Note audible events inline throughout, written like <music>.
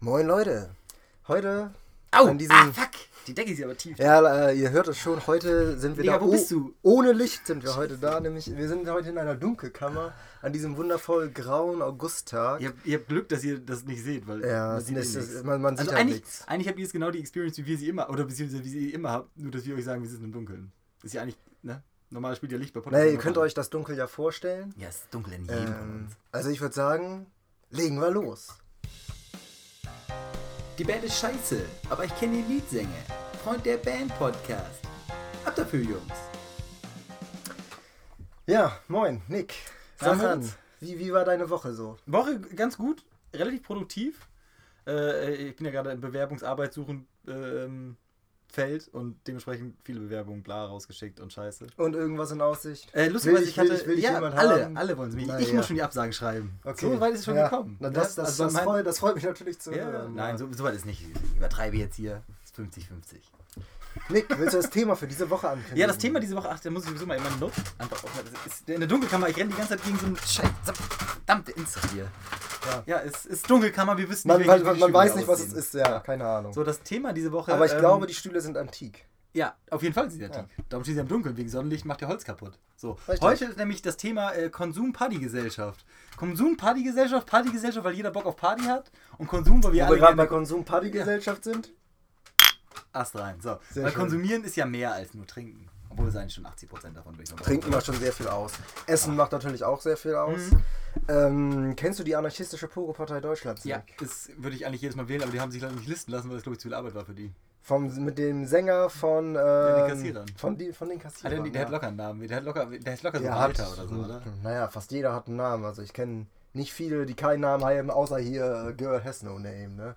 Moin Leute. Heute Au! an diesem. ah, fuck! Die Decke ist aber tief. Ja, äh, ihr hört es schon, heute sind wir Digga, da. wo bist du? Ohne Licht sind wir heute da, nämlich wir sind heute in einer Dunkelkammer an diesem wundervoll grauen Augusttag. Ihr, habt, ihr habt Glück, dass ihr das nicht seht, weil Ja, man es sieht ist, eh es- nichts. man, man sieht Also halt eigentlich, nichts. eigentlich habt ihr jetzt genau die Experience, wie wir sie immer, oder beziehungsweise wie sie immer habt, nur dass wir euch sagen, wir sind im Dunkeln. Ist ja eigentlich, ne? Normal spielt ja Licht bei Podcast. Naja, ihr könnt euch das Dunkel ja vorstellen. Ja, es ist dunkel in jedem von Ähm, uns. also ich würde sagen, legen wir los. Die Band ist scheiße, aber ich kenne den Liedsänger. Freund der Band Podcast. Ab dafür, Jungs. Ja, moin, Nick. Na, Sag an, wie, wie war deine Woche so? Woche ganz gut, relativ produktiv. Äh, ich bin ja gerade im Bewerbungsarbeit suchen ähm, Feld und dementsprechend viele Bewerbungen bla rausgeschickt und scheiße. Und irgendwas in Aussicht? Äh, lustigerweise, Will ich ich- will hatte. ich- will ich ja, alle, haben? alle wollen es mich. Na ich ja. muss schon die Absagen schreiben. Okay. So weit ist es schon ja. gekommen. Na, das, ne? das, Also das, mein- freut, das freut mich natürlich zu ja, hören. Nein, so, so weit ist nicht. Ich übertreibe jetzt hier. Es ist 50-50. Nick, willst du das Thema für diese Woche ankündigen? Ja, das Thema diese Woche, ach, da muss ich sowieso mal in meine Notes einfach aufmachen. Das in der Dunkelkammer, ich renne die ganze Zeit gegen so einen scheiß verdammte Insta hier. Ja. Ja, es ist Dunkelkammer, wir wissen Man, nicht, man, man, man weiß nicht, was es aussehen. ist, ja, keine Ahnung. So, das Thema diese Woche. Aber ich ähm, glaube, die Stühle sind antik. Ja, auf jeden Fall sind sie antik. Darum stehen sie im Dunkeln, wegen Sonnenlicht macht ihr Holz kaputt. So, Richtig. heute ist nämlich das Thema äh, Konsum-Partygesellschaft. Konsum-Partygesellschaft, Partygesellschaft, weil jeder Bock auf Party hat und Konsum, weil wir Wo alle wir gerade bei Konsum-Party-Gesellschaft sind. Ast rein. So, Sehr weil schön. konsumieren ist ja mehr als nur trinken. Obwohl eigentlich schon 80% davon würde ich mal Trinken macht schon sehr viel aus. Essen macht natürlich auch sehr viel aus. Mhm. Ähm, kennst du die anarchistische Pogo-Partei Deutschlands? Ja, das würde ich eigentlich jedes Mal wählen, aber die haben sich leider nicht listen lassen, weil das glaube ich zu viel Arbeit war für die. Vom, mit dem Sänger von, ähm, den Kassierern. von, die, von den Ah, Kassierern. der, der hat ja. locker einen Namen. Der hat locker, der heißt locker so Der Walter hat, oder so, oder? Naja, fast jeder hat einen Namen. Also ich kenne nicht viele, die keinen Namen haben, außer hier äh, Girl Has No Name, ne?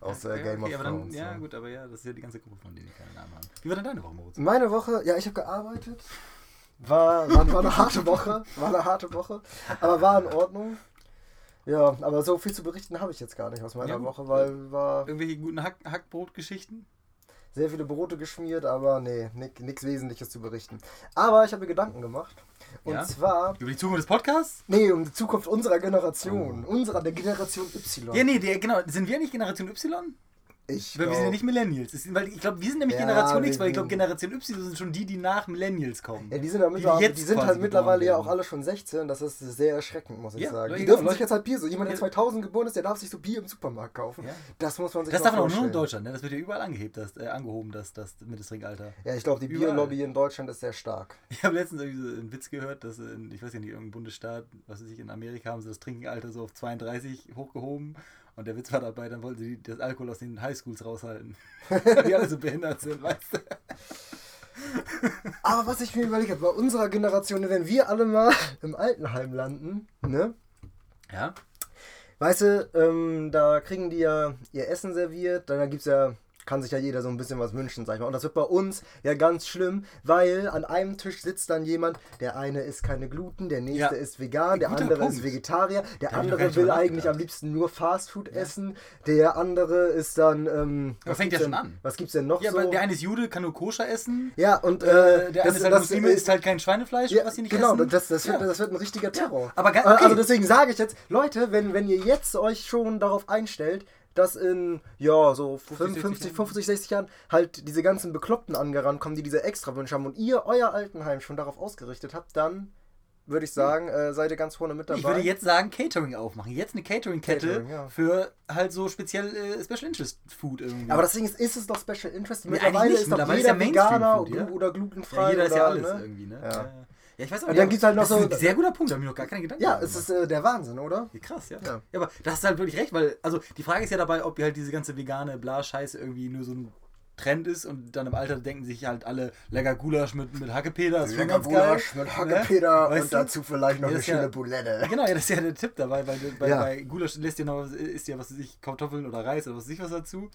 Aus äh, Ja, Game okay, of aber dann, Thrones. Ja, ne? gut, aber ja, das ist ja die ganze Gruppe von denen, die keinen Namen haben. Wie war denn deine Woche, Moritz? Meine Woche, ja, ich habe gearbeitet. War, war, war eine harte Woche. War eine harte Woche. Aber war in Ordnung. Ja, aber so viel zu berichten habe ich jetzt gar nicht aus meiner Ja. Woche, weil war Irgendwelche guten Hack Hackbrot-Geschichten? Sehr viele Brote geschmiert, aber nee, nichts Wesentliches zu berichten. Aber ich habe mir Gedanken gemacht. Und Ja? zwar, Über die Zukunft des Podcasts? nee, um die Zukunft unserer Generation. Unserer, der Generation Y. Ja, nee, der, genau. Sind wir nicht Generation Y? Ich Weil wir sind ja glaub- nicht Millennials. Sind, weil ich glaube, wir sind nämlich Ja, Generation X, weil ich glaube, Generation Y sind schon die, die nach Millennials kommen. Ja, die sind, ja Die, jetzt die sind halt mittlerweile ja auch alle schon 16. Das ist sehr erschreckend, muss ich Ja, sagen. Die dürfen Leute- sich jetzt halt Bier so. Jemand, der Ja. 2000 geboren ist, der darf sich so Bier im Supermarkt kaufen. Das muss man sich Das darf man auch nur in. Deutschland, ne? Das wird ja überall angehebt, das, äh, angehoben, das, das Mindesttrinkalter. Ja, ich glaube, die Überall. Bierlobby in Deutschland ist sehr stark. Ich habe letztens irgendwie so einen Witz gehört, dass in, ich weiß ja nicht, irgendein Bundesstaat, was weiß ich, in Amerika haben sie das Trinkenalter so auf 32 hochgehoben. Und der Witz war dabei, dann wollten sie das Alkohol aus den Highschools raushalten. <laughs> die alle so behindert sind, weißt du? Aber was ich mir überlegt habe, bei unserer Generation, wenn wir alle mal im Altenheim landen, ne? Ja. Weißt du, ähm, da kriegen die ja ihr Essen serviert, dann gibt's ja, kann sich ja jeder so ein bisschen was wünschen, sag ich mal. Und das wird bei uns ja ganz schlimm, weil an einem Tisch sitzt dann jemand, der eine isst keine Gluten, der nächste Ja. ist vegan, der Guter andere Punkt. ist Vegetarier, der Da andere will eigentlich am liebsten nur Fastfood essen, der andere ist dann, ähm, Aber fängt gibt's ja schon an. Was gibt's denn noch Ja, so? aber der eine ist Jude, kann nur koscher essen. ja, und äh, Äh, der eine das, ist halt Muslime, isst halt kein Schweinefleisch, ja, was sie nicht genau, essen. das, das, wird, Ja. das wird ein richtiger Terror. aber Äh, Also okay. deswegen sage ich jetzt, Leute, wenn, wenn ihr jetzt euch schon darauf einstellt, dass in, ja, so 50, 50, 50, 60 Jahren halt diese ganzen Bekloppten angerannt kommen, die diese Extrawünsche haben und ihr euer Altenheim schon darauf ausgerichtet habt, dann würde ich sagen, äh, seid ihr ganz vorne mit dabei. Ich würde jetzt sagen, Catering aufmachen. Jetzt eine Catering-Kette Catering, ja. für halt so speziell äh, Special Interest Food irgendwie. aber das Ding ist, ist es doch Special Interest? Nee, Mittlerweile nicht. ist doch Mittlerweile jeder ist ja Veganer Mainstream-Food, ja. oder glutenfrei. ja, jeder ist oder, ja alles ne? irgendwie, ne? Ja. Ja, ich weiß auch Und ja, dann gibt's halt noch das so- ist ein sehr guter Punkt, da habe ich noch gar keine Gedanken Ja, es ist äh, der Wahnsinn, oder? Ja, krass, ja. Ja. ja. aber das ist halt wirklich recht, weil, also die Frage ist ja dabei, ob halt diese ganze vegane Bla-Scheiße irgendwie nur so ein Trend ist und dann im Alter denken sich halt alle lecker Gulasch mit, mit Hackepeter, das ist Lecker geil. Gulasch mit Hackepeter Ne? Weißt und du? dazu vielleicht noch Ja, eine ist ja- schöne Boulette. Genau, ja, das ist ja der Tipp dabei, weil bei, Ja. bei Gulasch lässt ihr noch, isst ja was weiß ich, Kartoffeln oder Reis oder was weiß ich was dazu.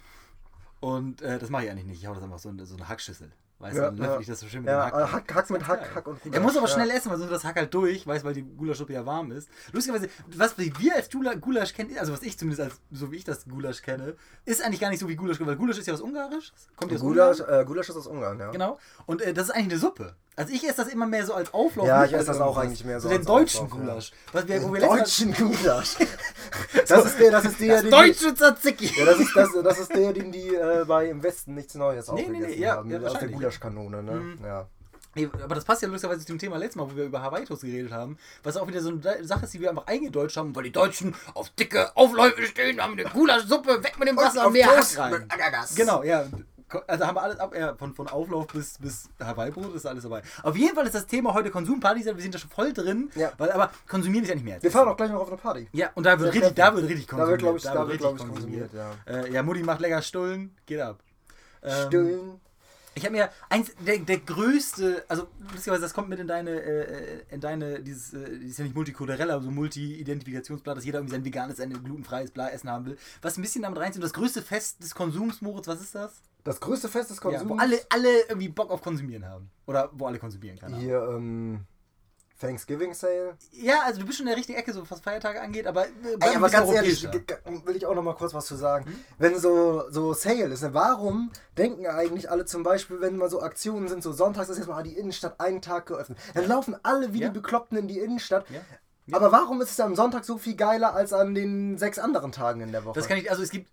Und äh, das mache ich eigentlich nicht. Ich hau das einfach so in so eine Hackschüssel. Weißt du, Ja, dann löffel ich das so schön mit Ja, dem Hack. äh. Hack, Hack mit Hack. Hack und Er muss aber schnell essen, weil sonst das Hack halt durch, weißt weil die Gulaschsuppe ja warm ist. Lustigerweise, was wir als Gula- Gulasch kennen, also was ich zumindest als, so wie ich das Gulasch kenne, ist eigentlich gar nicht so wie Gulasch, weil Gulasch ist ja was Ungarisches. Kommt ja aus Gulasch, Ungarn. äh, Gulasch ist aus Ungarn, ja. Genau. Und äh, das ist eigentlich eine Suppe. Also ich esse das immer mehr so als Auflauf. Ja, ich esse das auch eigentlich mehr so Den als deutschen Auflauf, ja. Gulasch. Was wir, Den deutschen <laughs> Gulasch. <laughs> Das ist der, das ist der, Das den deutsche Tzatziki. Ja, das ist, das, das ist der, den die äh, bei im Westen nichts Neues Nee, nee, nee, aufgegessen ja, haben. ja, aus der. Gulaschkanone, ne? Mhm. Ja. Nee, aber das passt ja lustigerweise zu dem Thema letztes Mal, wo wir über Hawaii-Toast geredet haben, was auch wieder so eine Sache ist, die wir einfach eingedeutscht haben, weil die Deutschen auf dicke Aufläufe stehen, haben eine Gulaschsuppe, weg mit dem Wasser und mehr Hack rein. Ananas. Genau, ja. Also haben wir alles ab, ja, von, von Auflauf bis, bis Hawaii-Brot ist alles dabei. Auf jeden Fall ist das Thema heute Konsumpartys, wir sind da schon voll drin, Ja. weil aber konsumieren ist ja nicht mehr. Wir fahren auch gleich noch auf eine Party. Ja, und da wird richtig, da wird richtig Da konsumiert. wird, glaube ich, da wird, richtig glaub ich, konsumiert, ja. Äh, ja, Mutti macht lecker Stullen, geht ab. Ähm, Stillen. Ich habe mir eins der, der größte, also lustigerweise, das kommt mit in deine, äh, in deine, dieses, äh, ist ja nicht multikulturell, aber so Multi-Identifikationsblatt, dass jeder irgendwie sein veganes, sein glutenfreies Bla essen haben will. Was ein bisschen damit reinzieht, das größte Fest des Konsums, Moritz, was ist das? Das größte Fest des Ja, Konsums. wo alle, alle irgendwie Bock auf Konsumieren haben. Oder wo alle konsumieren kann. Hier, ähm, Thanksgiving Sale. Ja, also du bist schon in der richtigen Ecke, so was Feiertage angeht, aber, äh, Ey, aber ganz ehrlich, will ich auch noch mal kurz was zu sagen. Wenn so, so Sale ist, ne, warum denken eigentlich alle zum Beispiel, wenn mal so Aktionen sind, so sonntags ist jetzt mal die Innenstadt einen Tag geöffnet, dann laufen alle wie Ja. die Bekloppten in die Innenstadt. Ja. Ja. Aber warum ist es am Sonntag so viel geiler als an den sechs anderen Tagen in der Woche? Das kann ich, also es gibt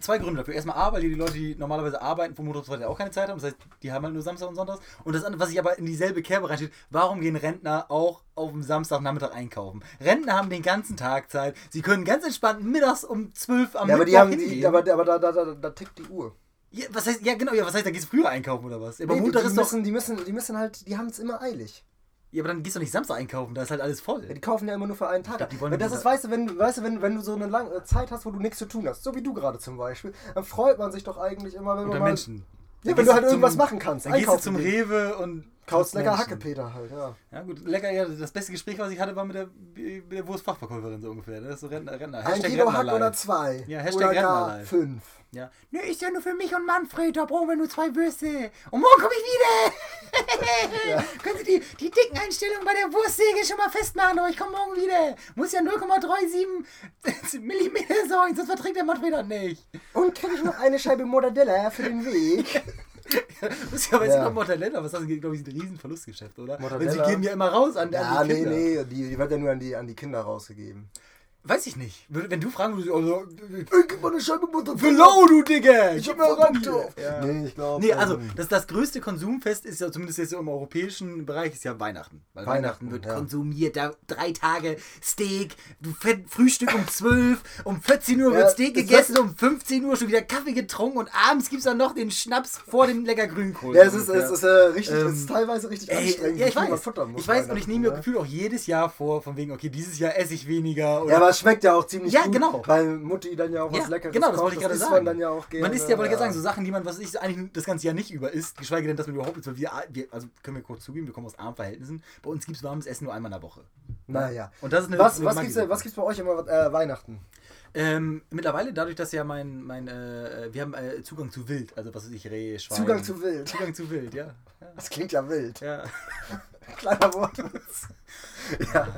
zwei Gründe dafür. Erstmal A, weil die Leute, die normalerweise arbeiten vom Montag bis Freitag auch keine Zeit haben. Das heißt, die haben halt nur Samstag und Sonntags. Und das andere, was sich aber in dieselbe Kerbe reinsteht, warum gehen Rentner auch auf dem Samstagnachmittag einkaufen? Rentner haben den ganzen Tag Zeit. Sie können ganz entspannt mittags um 12 am ja, aber die Mittwoch haben hingehen. die, aber, aber da, da, da, da tickt die Uhr. ja, was heißt, ja genau, ja, was heißt, da gehst du früher einkaufen oder was? Aber Nee, die, Montag die, ist doch... müssen, die, müssen, die müssen halt, die haben es immer eilig. Ja, aber dann gehst du nicht Samstag einkaufen, da ist halt alles voll. Ja, die kaufen ja immer nur für einen Tag. glaub, die wollen das ist, weißt du, wenn, weißt du, wenn, wenn du so eine lange Zeit hast, wo du nichts zu tun hast, so wie du gerade zum Beispiel, dann freut man sich doch eigentlich immer, wenn man Unter mal, Menschen. Ja, Dann wenn du halt zum- irgendwas machen kannst. Dann gehst du zum gehen. Rewe und Kaufst lecker Menschen. Hackepeter halt, ja. Ja gut, lecker, ja, das beste Gespräch, was ich hatte, war mit der, mit der Wurstfachverkäuferin so ungefähr. Das ist so Rentner, Rentner. Ein Kilo Hack oder zwei. Ja, Hashtag oder gar Rentnerlein. fünf. Ja. Nö, ist ja nur für mich und Manfred, da brauchen wir nur zwei Würste. Und morgen komme ich wieder. <laughs> <laughs> Können Sie die, die dicken Einstellungen bei der Wurstsäge schon mal festmachen, aber ich komme morgen wieder. Muss ja 0,37 <laughs> Millimeter sein, sonst verträgt der Manfred das nicht. Und krieg ich noch eine Scheibe Mortadella für den Weg. Lustigerweise Ja. kommt Mortadella, was das angeht, glaube ich, ist ein Riesenverlustgeschäft, oder? Mortadella? Weil sie geben ja immer raus an, ja, an die nee, Kinder. nee, die, die wird ja nur an die, an die Kinder rausgegeben. Weiß ich nicht. Wenn du fragen würdest, also, Ich gib mal eine Scheibe Mortadella. Below, du Digga! Ich hab Gib mal ran drauf. Ja. Nee, ich glaube. Nee, also das, das größte Konsumfest ist ja zumindest jetzt so im europäischen Bereich ist ja Weihnachten. Weil Weihnachten, Weihnachten, wird ja. konsumiert, da drei Tage Steak, du fett Frühstück um 12, um 14 Uhr Ja, wird Steak es gegessen, um 15 Uhr schon wieder Kaffee getrunken und abends gibt's dann noch den Schnaps vor dem lecker Grünkohl. Ja, es ist, ungefähr. es ist, äh, richtig, Ähm, es ist teilweise richtig Ey, anstrengend, ja, ich weiß. Ich weiß und ich nehme mir Weihnachten, gefühlt auch jedes Jahr vor, von wegen, okay, dieses Jahr esse ich weniger. Oder Ja, es schmeckt ja auch ziemlich Ja, gut, genau. weil Mutti dann ja auch was Ja, Leckeres genau, das kocht, wollte ich gerade isst sagen. man dann ja auch gerne. Man isst ja, wollte ich gerade ja. sagen, so Sachen, die man, was ich eigentlich das ganze Jahr nicht über isst, geschweige denn, dass man überhaupt weil wir, wir also können wir kurz zugeben, wir kommen aus armen Verhältnissen. Bei uns gibt es warmes Essen nur einmal in der Woche. Naja. Und das ist eine Was, eine was, gibt's, was gibt's bei euch immer äh, Weihnachten? Ähm, mittlerweile, dadurch, dass ja mein, mein äh, wir haben äh, Zugang zu Wild, also was weiß ich, Reh, Schwein. Zugang zu Wild. Zugang zu Wild, ja. Ja. Das klingt ja wild. ja. <laughs> Kleiner Wortwitz. <laughs> ja,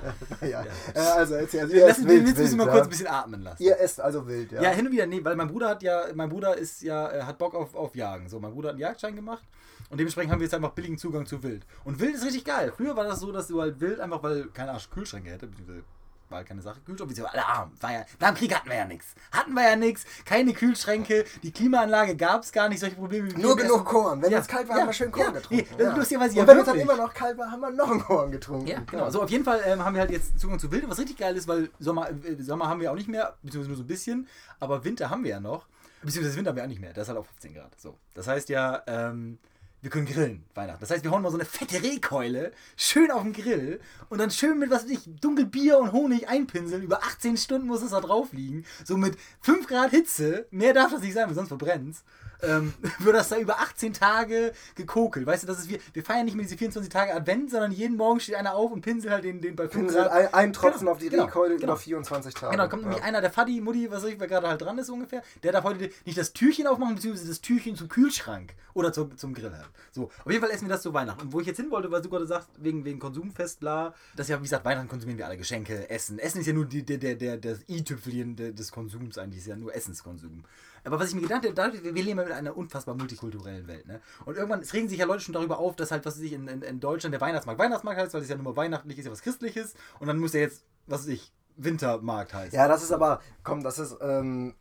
ja. Äh, also erzähl. Also, ihr Lass esst uns wild, jetzt müssen wir mal wild, kurz ja? ein bisschen atmen lassen. Ihr esst also wild, ja. Ja, hin und wieder, nee, weil mein Bruder hat ja, mein Bruder ist ja, äh, hat Bock auf, auf Jagen. So, mein Bruder hat einen Jagdschein gemacht und dementsprechend haben wir jetzt einfach billigen Zugang zu Wild. Und Wild ist richtig geil. Früher war das so, dass du halt Wild einfach, weil keine Arsch Kühlschränke hätte, beziehungsweise war keine Sache, Kühlschrank, beziehungsweise alle arm. War ja, nach dem Krieg hatten wir ja nichts. Hatten wir ja nichts, keine Kühlschränke, die Klimaanlage gab es gar nicht, solche Probleme wie Nur genug. Korn. Wenn Ja, es kalt war, ja, haben wir schön Korn ja. getrunken. Nee, ist lustigerweise ja Und wenn es dann immer noch kalt war, haben wir noch einen Korn getrunken. Ja, genau. So, auf jeden Fall ähm, haben wir halt jetzt Zugang zu Wild, was richtig geil ist, weil Sommer, äh, Sommer haben wir auch nicht mehr, beziehungsweise nur so ein bisschen, aber Winter haben wir ja noch. Beziehungsweise Winter haben wir auch nicht mehr, das ist halt auf 15 Grad. So. Das heißt ja, ähm, wir können grillen Weihnachten. Das heißt, wir hauen mal so eine fette Rehkeule schön auf den Grill und dann schön mit, was weiß ich, dunkel Bier und Honig einpinseln. Über 18 Stunden muss es da drauf liegen. So mit 5 Grad Hitze. Mehr darf das nicht sein, weil sonst verbrennt's. Ähm, <laughs> wird das da über 18 Tage gekokelt. Weißt du, das ist wir, wir feiern nicht mehr diese 24 Tage Advent, sondern jeden Morgen steht einer auf und pinselt halt den, den bei 5 Pinsel, Grad. ein, ein Tropfen Genau, auf die genau, Rehkeule genau. über 24 Tage. Genau, kommt nämlich einer, der Faddy, Mutti, was weiß ich, wer gerade halt dran ist ungefähr, der darf heute nicht das Türchen aufmachen, beziehungsweise das Türchen zum Kühlschrank oder zum, zum Grill halt. So, auf jeden Fall essen wir das zu Weihnachten. Und wo ich jetzt hin wollte, weil du gerade sagst, wegen, wegen Konsumfest, bla, das ist ja, wie gesagt, Weihnachten konsumieren wir alle Geschenke, Essen. Essen ist ja nur die, der, der, der, das i-Tüpfelchen des Konsums eigentlich, ist ja nur Essenskonsum. Aber was ich mir gedacht habe, dadurch, wir leben ja in einer unfassbar multikulturellen Welt, ne? Und irgendwann, es regen sich ja Leute schon darüber auf, dass halt, was weiß ich, in, in, in Deutschland der Weihnachtsmarkt Weihnachtsmarkt heißt, weil es ja nur mal weihnachtlich ist, ja was Christliches. Und dann muss ja jetzt, was weiß ich, Wintermarkt heißen. Ja, das ist aber, komm, das ist, ähm,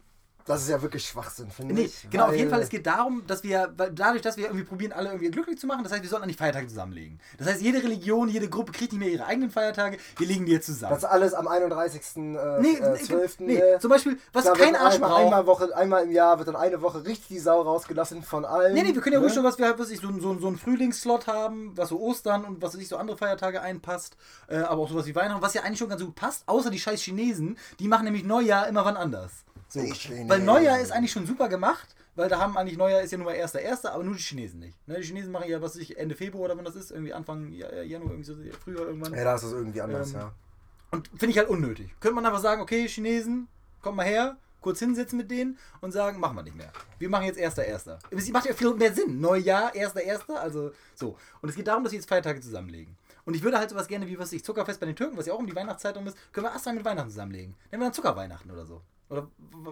das ist ja wirklich Schwachsinn, finde Nee, ich. genau, auf jeden Fall, es geht darum, dass wir, dadurch, dass wir irgendwie probieren, alle irgendwie glücklich zu machen, das heißt, wir sollten eigentlich Feiertage zusammenlegen. Das heißt, jede Religion, jede Gruppe kriegt nicht mehr ihre eigenen Feiertage, wir legen die jetzt zusammen. Das alles am 31. Äh, nee, äh, nee, 12. nee, äh, zum Beispiel, was kein Arsch einmal, braucht. einmal, Woche, einmal im Jahr wird dann eine Woche richtig die Sau rausgelassen von allen. Nee, nee, wir können ja ne? ruhig schon, was wir halt, was ich, so, so, so einen Frühlingsslot haben, was so Ostern und was sich so andere Feiertage einpasst, äh, aber auch sowas wie Weihnachten, was ja eigentlich schon ganz gut passt, außer die scheiß Chinesen, die machen nämlich Neujahr immer wann anders. So. Weil Neujahr ist eigentlich schon super gemacht, weil da haben eigentlich Neujahr ist ja nur mal erster, erster, aber nur die Chinesen nicht. Ne, die Chinesen machen ja, was ich, Ende Februar oder wann das ist, irgendwie Anfang Ja- Januar, irgendwie so früher irgendwann. Ja, da ist das irgendwie anders, Ähm, ja. Und finde ich halt unnötig. Könnte man einfach sagen, okay, Chinesen, kommt mal her, kurz hinsetzen mit denen und sagen, machen wir nicht mehr. Wir machen jetzt erster, erster. Es macht ja viel mehr Sinn. Neujahr, erster, erster, also so. Und es geht darum, dass wir jetzt Feiertage zusammenlegen. Und ich würde halt sowas gerne wie, was ich, Zuckerfest bei den Türken, was ja auch um die Weihnachtszeit rum ist, können wir Astra mit Weihnachten zusammenlegen. Nennen wir dann Zuckerweihnachten oder so. Oder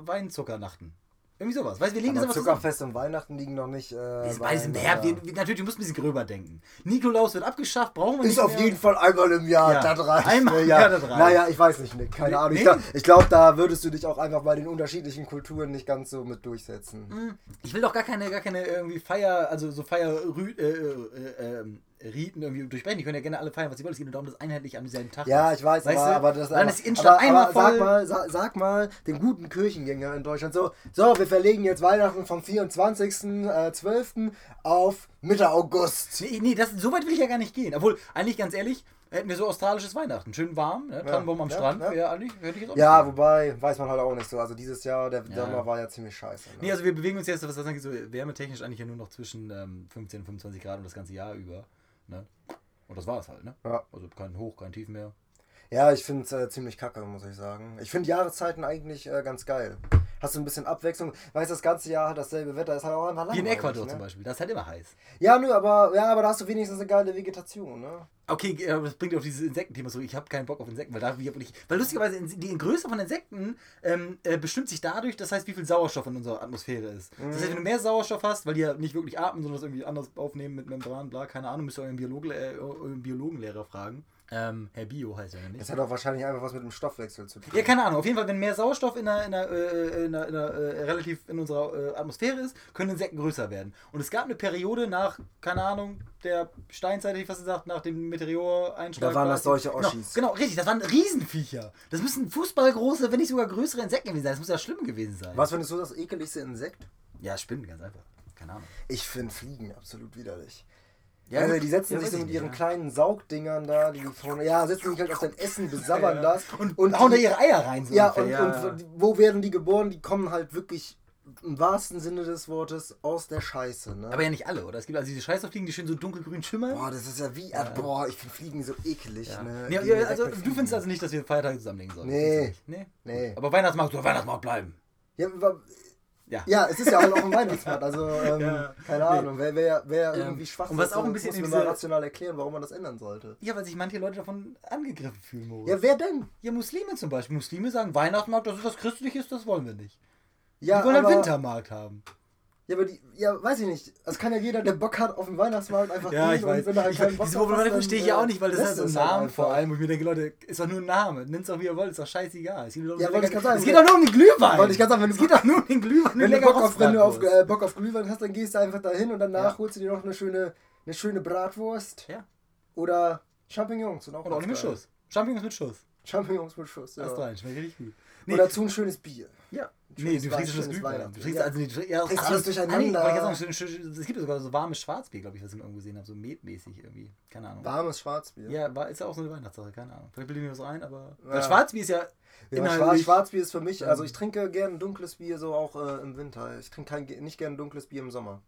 Weinzuckernachten. Irgendwie sowas. Weißt du, wir legen Aber das einfach zusammen. Zuckerfest und Weihnachten liegen noch nicht. Äh, bei- weiß ich, naja, wir, wir, natürlich, du musst ein bisschen gröber denken. Nikolaus wird abgeschafft, brauchen wir nicht Ist auf mehr. jeden Fall einmal im Jahr, Ja. das reicht. Einmal im ja. Jahr, das reicht. Naja, ich weiß nicht, Nick, keine Nee, Ahnung. Ich nee. glaube, glaub, da würdest du dich auch einfach bei den unterschiedlichen Kulturen nicht ganz so mit durchsetzen. Ich will doch gar keine, gar keine irgendwie Feier, also so Feier äh, äh, ähm, Riten irgendwie durchbrechen. Die können ja gerne alle feiern, was sie wollen. Es geht nur darum, dass einheitlich am selben Tag Ja, ist. ich weiß, Weißt aber, aber das Dann aber, ist die Innenstadt einmal voll. Sag mal, sag, sag mal dem guten Kirchengänger in Deutschland so, so, wir verlegen jetzt Weihnachten vom 24.12. auf Mitte August. Nee, nee das, so weit will ich ja gar nicht gehen. Obwohl, eigentlich ganz ehrlich, hätten wir so australisches Weihnachten. Schön warm, ne? Tannenbaum am ja, Strand. ja. Ja, eigentlich hätte ich jetzt auch Ja, wobei, weiß man halt auch nicht so. Also dieses Jahr, der Ja. Sommer war ja ziemlich scheiße. Ne? Nee, also wir bewegen uns jetzt, was das angeht, so wärmetechnisch eigentlich ja nur noch zwischen ähm, 15 und 25 Grad und das ganze Jahr über. Ne? Und das war es halt, ne? Ja. Also kein Hoch, kein Tief mehr. Ja, ich finde es äh, ziemlich kacke, muss ich sagen. Ich finde Jahreszeiten eigentlich äh, ganz geil. Hast du ein bisschen Abwechslung. Weißt das ganze Jahr hat dasselbe Wetter, ist halt auch einfach Wie in langweilig, Ecuador ne? zum Beispiel. Das ist halt immer heiß. Ja, nö, aber, ja, aber da hast du wenigstens eine geile Vegetation, ne? Okay, äh, aber das bringt auf dieses Insektenthema zurück. Ich habe keinen Bock auf Insekten, weil, da, ich, weil lustigerweise die Größe von Insekten ähm, äh, bestimmt sich dadurch, das heißt, wie viel Sauerstoff in unserer Atmosphäre ist. Das heißt, wenn du mehr Sauerstoff hast, weil die ja nicht wirklich atmen, sondern das irgendwie anders aufnehmen mit Membran, bla, keine Ahnung, müsst ihr euren, Biologe, äh, euren Biologenlehrer fragen. Ähm, Herr Bio heißt er nicht. Das hat auch wahrscheinlich einfach was mit dem Stoffwechsel zu tun. Ja, keine Ahnung. Auf jeden Fall, wenn mehr Sauerstoff in, der, in, der, äh, in, der, in äh, relativ in unserer äh, Atmosphäre ist, können Insekten größer werden. Und es gab eine Periode nach, keine Ahnung, der Steinzeit, hätte ich fast gesagt, nach dem Meteoreinschlag. Da waren das solche Genau, Oschis. Genau, richtig. Das waren Riesenviecher. Das müssen fußballgroße, wenn nicht sogar größere Insekten gewesen sein. Das muss ja schlimm gewesen sein. Was findest du das ekeligste Insekt? Ja, Spinnen, ganz einfach. Keine Ahnung. Ich finde Fliegen absolut widerlich. Ja, also die setzen Ja, sich so mit ihren ja. kleinen Saugdingern da, die von, ja, setzen sich halt auf dein Essen, besabbern das. Und, und hauen da ihre Eier rein. So Ja, und, und wo werden die geboren? Die kommen halt wirklich im wahrsten Sinne des Wortes aus der Scheiße, ne? Aber ja nicht alle, oder? Es gibt also diese Scheißerfliegen, die schön so dunkelgrün schimmern. boah, das ist ja wie, boah, ich finde Fliegen so eklig, ne? Nee, also du findest also nicht, dass wir Feiertage zusammenlegen sollen? Nee. Nee? Nee. Aber Weihnachtsmarkt soll Weihnachtsmarkt bleiben. Ja, wa- Ja. ja, es ist ja auch ein Weihnachtsmarkt, also ähm, Ja. keine Nee. Ahnung, wer, wer, wer Ähm, irgendwie schwach und was ist, auch ein muss bisschen mir in mal rational erklären, warum man das ändern sollte. Ja, weil sich manche Leute davon angegriffen fühlen, Moritz. Ja, wer denn? Ja, Muslime zum Beispiel. Muslime sagen, Weihnachtsmarkt, das ist was Christliches, das wollen wir nicht. Ja, die wollen aber, einen Wintermarkt haben. Ja, aber die, ja, weiß ich nicht. Das kann ja jeder, der Bock hat, auf dem Weihnachtsmarkt einfach Ja, gehen ich und weiß. wenn halt Ich, keinen Bock diese Problematik verstehe ich ja auch nicht, weil das ist halt so ein es halt Name vor allem. Und ich mir denke, Leute, ist doch nur ein Name. Nennt's doch wie ihr wollt, ist doch scheißegal. Es geht, doch Ja, wollte ich lecker- sagen, es geht doch nur um den Glühwein. Wollte ich grad sagen, wenn du es geht doch nur um den Glühwein. Wenn du, Bock auf, wenn du auf, äh, Bock auf Glühwein hast, dann gehst du einfach dahin und danach Ja. holst du dir noch eine schöne, eine schöne Bratwurst Ja. oder Champignons. Sind auch Und auch mit. Schuss. Champignons mit Schuss. Champignons mit Schuss, ja. Erst rein, schmeckt richtig gut. Nee. Und dazu ein schönes Bier. Ja. Nee, du trinkst das schönes Glühwein. Du trinkst Ja. also die, ja, Trinkst alles durcheinander. Ja sagen, es gibt sogar so warmes Schwarzbier, glaube ich, was ich irgendwo gesehen habe, so metmäßig irgendwie. Keine Ahnung. Warmes Schwarzbier. Ja, war, ist ja auch so eine Weihnachtssache, keine Ahnung. Vielleicht bilde ich mir was ein, aber. Ja. Weil Schwarzbier ist ja. Ja, Schwarzbier ist für mich, also Ähm. ich trinke gern dunkles Bier so auch äh, im Winter. Ich trinke kein, nicht gern dunkles Bier im Sommer.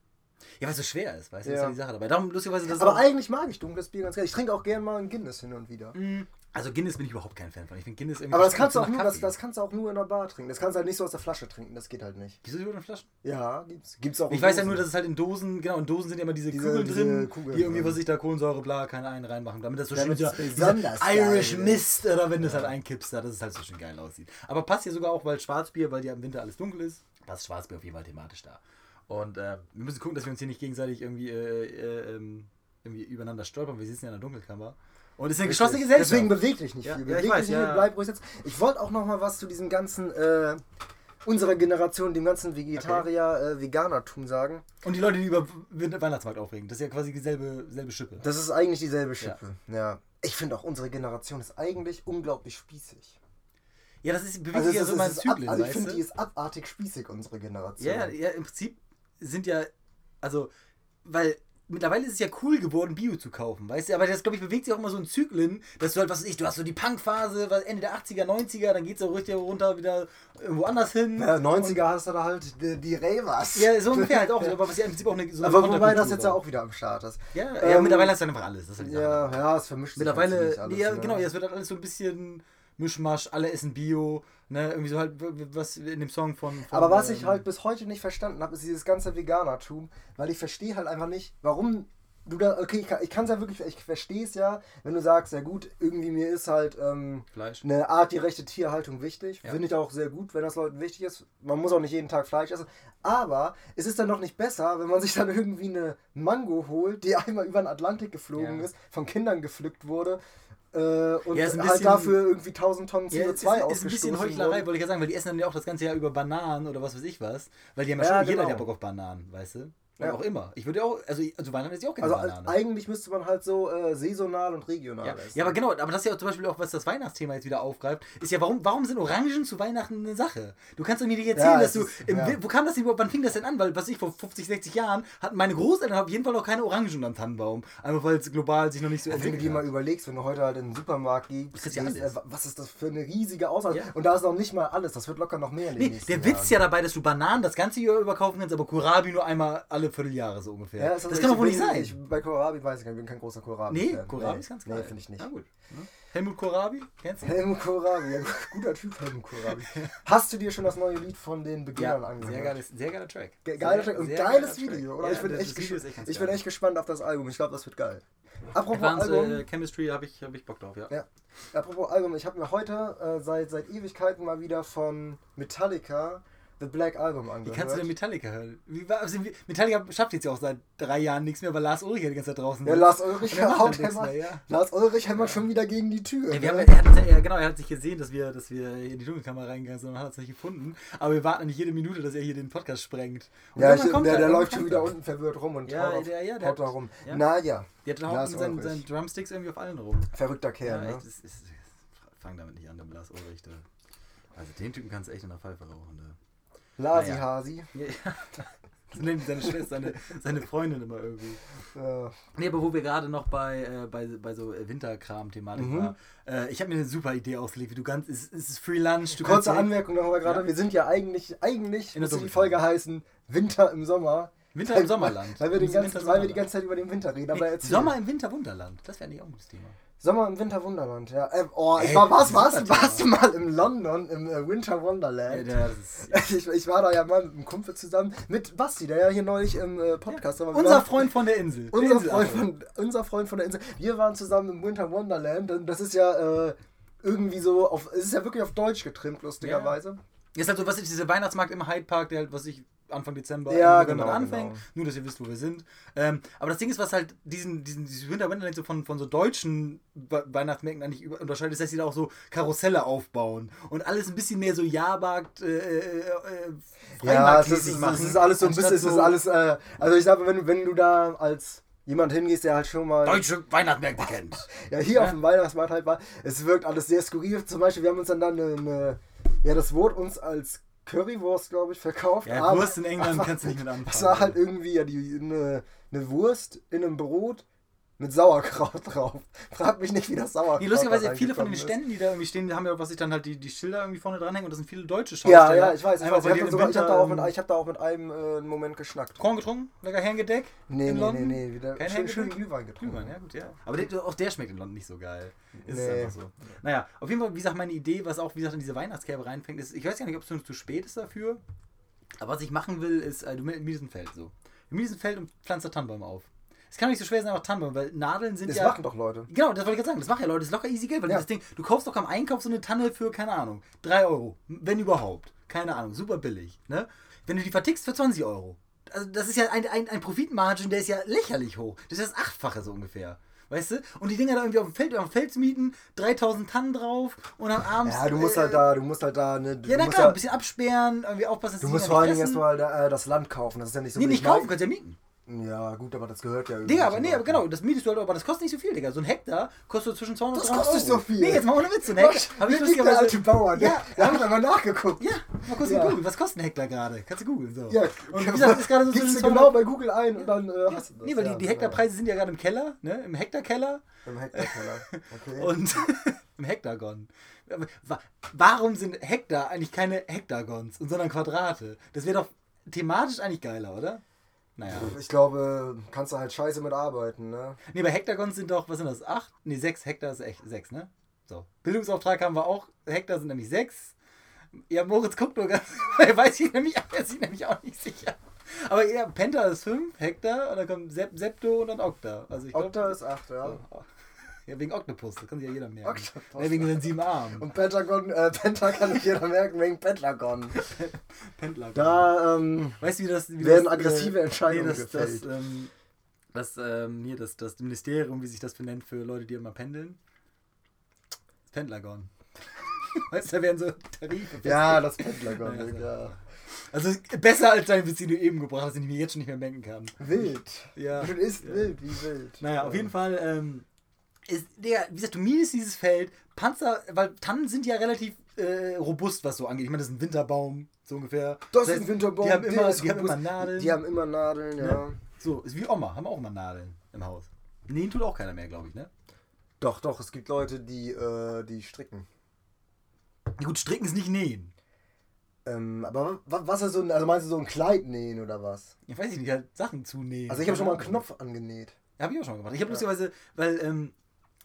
Ja, weil es so schwer ist, weißt du, das ist Ja. ja die Sache dabei. Darum, lustigerweise, das Aber eigentlich mag ich dunkles Bier ganz gerne. Ich trinke auch gern mal ein Guinness hin und wieder. Mm, Also Guinness bin ich überhaupt kein Fan von. Ich finde Guinness irgendwie. Aber das kannst du auch nur, das, das kannst du auch nur in der Bar trinken. Das kannst du halt nicht so aus der Flasche trinken. Das geht halt nicht. Gibt es überhaupt Flaschen? Ja, gibt's. Gibt's auch. Ich in weiß ja Dosen. nur, dass es halt in Dosen, genau, in Dosen sind ja immer diese, Diese- Kugeln diese drin, Kugeln die irgendwie, drin. was sich da Kohlensäure, bla, keine einen reinmachen, damit das so schön Damit dieser besonders geil Irish ist. Mist, oder wenn du es halt einkippst, da, dass es halt so schön geil aussieht. Aber passt ja sogar auch, weil Schwarzbier, weil ja im Winter alles dunkel ist, passt Schwarzbier auf jeden Fall thematisch da. Und äh, wir müssen gucken, dass wir uns hier nicht gegenseitig irgendwie, äh, äh, ähm, irgendwie übereinander stolpern. Wir sitzen ja in der Dunkelkammer. Und es ist eine geschlossene Gesellschaft. Deswegen beweg dich nicht viel. ja, ich Beweg weiß, dich nicht, bleib ruhig sitzen. Ich wollte auch noch mal was zu diesem ganzen, äh, unserer Generation, dem ganzen Vegetarier, äh, Veganertum sagen. Und die Leute, die über Weihnachtsmarkt aufregen, das ist ja quasi dieselbe selbe Schippe. Das ist eigentlich dieselbe Schippe. Ja. Ich finde auch, unsere Generation ist eigentlich unglaublich spießig. Ja, das ist, bewegt Also, ja so mal es in ist ab, Zyklen, also ich finde, die ist abartig spießig, unsere Generation. Ja, ja, ja, im Prinzip sind ja, also, weil mittlerweile ist es ja cool geworden, Bio zu kaufen, weißt du, aber das, glaube ich, bewegt sich auch immer so in Zyklen, dass du halt, was weiß ich, du hast so die Punkphase, was Ende der 80er, 90er, dann geht es auch richtig runter wieder irgendwo anders hin. Ja, 90er hast du da halt die, die Ravers. Ja, so ungefähr halt auch, <laughs> aber was ja im Prinzip auch eine so eine Aber wobei das jetzt ja auch wieder am Start ist. Ja, ja Ähm, mittlerweile hast du einfach alles. Halt. Ja, ja, es vermischt sich Mittlerweile, alles, ja, ne? genau, ja, es wird halt alles so ein bisschen Mischmasch, alle essen Bio, ne, irgendwie so halt, was in dem Song von. von Aber was ähm, ich halt bis heute nicht verstanden habe, ist dieses ganze Veganertum, weil ich verstehe halt einfach nicht, warum du da, okay, ich kann ich kann's ja wirklich, ich verstehe es ja, wenn du sagst, ja gut, irgendwie mir ist halt ähm, Fleisch. eine artgerechte Tierhaltung wichtig. Ja. Finde ich auch sehr gut, wenn das Leuten wichtig ist. Man muss auch nicht jeden Tag Fleisch essen. Aber es ist dann noch nicht besser, wenn man sich dann irgendwie eine Mango holt, die <laughs> einmal über den Atlantik geflogen Ja. ist, von Kindern gepflückt wurde äh, und Ja, halt bisschen- dafür irgendwie 1000 Tonnen CO2 Ja, ist, ist ein bisschen Heuchlerei, wollte ich ja sagen, weil die essen dann ja auch das ganze Jahr über Bananen oder was weiß ich was. Weil die haben ja, Ja, schon, jeder genau. hat ja Bock auf Bananen, weißt du? Ja. auch immer. Ich würde ja auch, also, also Weihnachten ist ja auch gerne Also Banane. eigentlich müsste man halt so äh, saisonal und regional ja. essen. ja, aber genau, aber das ist ja zum Beispiel auch, was das Weihnachtsthema jetzt wieder aufgreift, ist ja, warum, warum sind Orangen zu Weihnachten eine Sache? Du kannst doch mir nicht erzählen, Ja, dass du, ist- im, ja. Wo kam das denn überhaupt, wann fing das denn an? Weil, was ich, vor 50, 60 Jahren hatten meine Großeltern auf jeden Fall noch keine Orangen unterm Tannenbaum. Einfach weil es global sich noch nicht so Also wenn du dir mal überlegst, wenn du heute halt in den Supermarkt gehst, ja äh, was ist das für eine riesige Auswahl? Und da ist noch nicht mal alles, das wird locker noch mehr in den Nee, der Jahren. Witz ja dabei, dass du Bananen das ganze Jahr über kaufen kannst, aber Kohlrabi nur einmal alle Vierteljahre so ungefähr. Ja, das also kann doch wohl nicht sein. Ich, bei Kohlrabi weiß ich nicht, ich bin kein großer Kohlrabi. nee. Kohlrabi nee. ist ganz geil. Nee, finde ich nicht. Na gut. Ne? Helmut Kohlrabi, kennst du? Helmut Kohlrabi, ja, guter Typ Helmut Kohlrabi. <laughs> Hast du dir schon das neue Lied von den Beginnern Ja, angehört? sehr, geiles, sehr geiler Track. Ge geiler Track und geiles Video, Track. oder? Ja, ich bin, das echt, echt ich bin echt gespannt auf das Album. Ich glaube, das wird geil. Apropos Advanced Album, äh, Chemistry habe ich, hab ich Bock drauf, ja. Ja. apropos Album, ich habe mir heute äh, seit, seit Ewigkeiten mal wieder von Metallica The Black Album Wie angehört. kannst du denn Metallica hören? Wie, also, wie- Metallica schafft jetzt ja auch seit drei Jahren nichts mehr, weil Lars Ulrich ja die ganze Zeit draußen Ja, sitzt. Lars Ulrich der haut mehr, ja. Lars Ulrich hämmert schon wieder gegen die Tür. Ja, wir haben, ne? er hat, ja- ja, genau, er hat sich gesehen, dass wir, dass wir in die Dunkelkammer reingegangen sind und hat uns nicht gefunden. Aber wir warten nicht jede Minute, dass er hier den Podcast sprengt. Und ja, ich, der, er, der irgendwann läuft schon wieder er. unten verwirrt rum und Ja, haut, auf, der- ja, der haut da rum. ja. Naja, Der hat Lars seinen, seinen Drumsticks irgendwie auf allen rum. verrückter Kerl, Ja, ne? echt, ist, fang damit nicht an, dem Lars Ulrich. Der, also den Typen kannst du echt in der Pfeife rauchen. Der. Lasi Naja. Hasi. Ja, ja. <laughs> So nennt seine Schwester, seine, seine Freundin immer irgendwie. Äh, Nee, aber wo wir gerade noch bei, äh, bei, bei so äh, Winterkram-Thematik Mhm. waren. Äh, ich habe mir eine super Idee ausgelegt, wie du ganz. Es, es ist Free Lunch. Du kurze Anmerkung nochmal gerade. Ja. Wir sind ja eigentlich, eigentlich In müsste die. Folge heißen Winter im Sommer. Winter im Sommerland. Weil wir, den Winter- ganzen, weil wir die ganze Zeit über den Winter reden. Aber Ey, erzähl. Sommer im Winter Wunderland. Das wäre nicht auch ein gutes Thema. Sommer im Winter Wunderland, ja. Äh, oh, ich war, was, Thema. warst du mal in London im äh, Winter Ja, Wonderland? ist, <laughs> Ich, ich war da ja mal mit einem Kumpel zusammen, mit Basti, der ja hier neulich im äh, Podcast war. Unser Freund von der Insel. Unser Insel- Freund, von, unser Freund von der Insel. Wir waren zusammen im Winter Wonderland und das ist ja äh, irgendwie so auf. Es ist ja wirklich auf Deutsch getrimmt, lustigerweise. Ist halt so, was ist dieser Weihnachtsmarkt im Hyde Park, der halt, was ich Anfang Dezember, Ja, November genau, anfängt. genau. Nur, dass ihr wisst, wo wir sind. Ähm, aber das Ding ist, was halt diesen, diesen dieses Winter Wonderland so von, von so deutschen We- Weihnachtsmärkten eigentlich unterscheidet, ist, dass sie da auch so Karusselle aufbauen und alles ein bisschen mehr so Jahrmarkt, äh, äh, äh, Ja, es ist, machen. es ist alles so ein bisschen, es ist alles, äh, also ich sage, wenn, wenn du da als jemand hingehst, der halt schon mal deutsche Weihnachtsmärkte kennt. <laughs> ja, hier Ja. auf dem Weihnachtsmarkt halt war, es wirkt alles sehr skurril. Zum Beispiel, wir haben uns dann, dann eine, eine Ja, das wurde uns als Currywurst, glaube ich, verkauft. Ja, aber- Wurst in England aber kannst du nicht mit <laughs> anfangen. Es war halt irgendwie ja die eine, eine Wurst in einem Brot mit Sauerkraut drauf. Frag mich nicht, wie das Sauerkraut Nee, lustigerweise, viele von den Ständen, die da irgendwie stehen, die haben ja, was ich dann halt die, die Schilder irgendwie vorne dranhängen und das sind viele deutsche ist. Schausteller. Ja, ja, ich weiß. Ich, weiß. ich habe sogar, ich hab da, auch mit- ich hab da auch mit einem äh, einen Moment geschnackt. Korn getrunken? Lecker Herrengedeck? Nee, in nee, London? nee, nee. Wieder Kein schön, schön? Glühwein getrunken. Glühwein, ja gut, ja. Aber der, auch der schmeckt in London nicht so geil. Ist Nee. einfach so. Naja, auf jeden Fall, wie gesagt, meine Idee, was auch, wie gesagt, in diese Weihnachtskerbe reinfängt, ist, ich weiß gar nicht, ob es schon zu spät ist dafür, aber was ich machen will, ist, äh, du mietest ein Feld so. Du ein Feld und pflanzt da Tannenbäume auf. Es kann nicht so schwer sein, einfach Tannenbäume, weil Nadeln sind Das ja... machen doch Leute. Genau, das wollte ich gerade sagen. Das machen ja Leute. Das ist locker easy Geld, weil Ja. das Ding, du kaufst doch am Einkauf so eine Tanne für, keine Ahnung, 3 Euro. Wenn überhaupt. Keine Ahnung, super billig. Ne? Wenn du die vertickst für 20 Euro. Also das ist ja ein, ein, ein Profitmargin, der ist ja lächerlich hoch. Das ist das Achtfache so ungefähr. Weißt du? Und die Dinger da irgendwie auf dem Feld, auf dem Feld mieten, 3000 Tannen drauf und dann abends. Ja, du musst äh, halt da, du musst halt da, ne, du Ja, na musst klar, ja- ein bisschen absperren, irgendwie aufpassen, dass Du musst vor allen Dingen erstmal äh, das Land kaufen. Das ist ja nicht so Nee, nicht kaufen, kannst ja mieten. Ja, gut, aber das gehört ja irgendwie. Digga, aber nee, aber genau, das mietest du halt, aber das kostet nicht so viel, Digga. So ein Hektar kostet zwischen 200 und Das 300 kostet Euro. so viel. Nee, jetzt mal ohne Witz, ein Hektar. Hab ich liegt der lustigerweise- alte Bauer, ne? Ja, Da hab ich mal nachgeguckt. Ja, mal kurz Ja. googeln. Was kostet ein Hektar gerade? Kannst du googeln, so. Ja, und wie gesagt, ist gerade so Gibst du 200 genau bei Google ein und dann äh, hast du das. Nee, weil ja, die, die Hektarpreise sind ja gerade im Keller, ne? Im Hektarkeller Genau. Im Hektarkeller. Okay. <laughs> und <laughs> im Hektagon. Wa- Warum sind Hektar eigentlich keine Hektagons, sondern Quadrate? Das wäre doch thematisch eigentlich geiler, oder? Naja. ich glaube, kannst du halt scheiße mit arbeiten, ne? Nee, bei Hektagons sind doch, was sind das? Acht? Nee, sechs Hektar ist echt sechs, ne? So. Bildungsauftrag haben wir auch. Hektar sind nämlich sechs. Ja, Moritz guckt nur ganz. <laughs> er weiß sich nämlich, er ist sich nämlich auch nicht sicher. Aber ja, Penta ist fünf, Hektar, und dann kommt Sep Septo und dann Okta. Also ich glaub, Okta ist 8, ja. So. Ja, wegen Oktopus, das kann sich ja jeder merken. Oktopus. Ja, wegen den sieben Armen. Und Pentagon, äh, Penta kann nicht jeder merken wegen Pentagon. <laughs> Pendler. Da, ähm, Weißt du, wie das. Wie werden das, aggressive Entscheidungen nee, das, das, gefällt. ähm, das, ähm, hier, das, das Ministerium, wie sich das benennt für Leute, die immer pendeln. Das Pendlagon. <laughs> weißt du, da werden so Tarife. ja, das Pentagon, Ja, so. ja. Also besser als dein Witz, den du eben gebracht hast, den ich mir jetzt schon nicht mehr merken kann. Wild. Ja. Du ist wild, wie wild. Naja, auf Ja. jeden Fall, ähm, ist, Digga, wie gesagt, du mietest dieses Feld, Panzer, weil Tannen sind ja relativ äh, robust, was so angeht. Ich meine, das ist ein Winterbaum, so ungefähr. Das ist heißt, ein Winterbaum. Die haben immer, ist die haben immer Nadeln. Die haben immer Nadeln, ja. Ne? So, ist wie Oma, haben auch immer Nadeln im Haus. Nähen tut auch keiner mehr, glaube ich, ne? Doch, doch, es gibt Leute, die, äh, die stricken. Ja, gut, stricken ist nicht nähen. Ähm, aber wa- was ist so ein, also meinst du so ein Kleid nähen oder was? Ich weiß nicht, halt Sachen zunähen. Also ich habe schon mal einen. Knopf angenäht. Ja, habe ich auch schon mal gemacht. Ich habe lustigerweise, weil, ähm,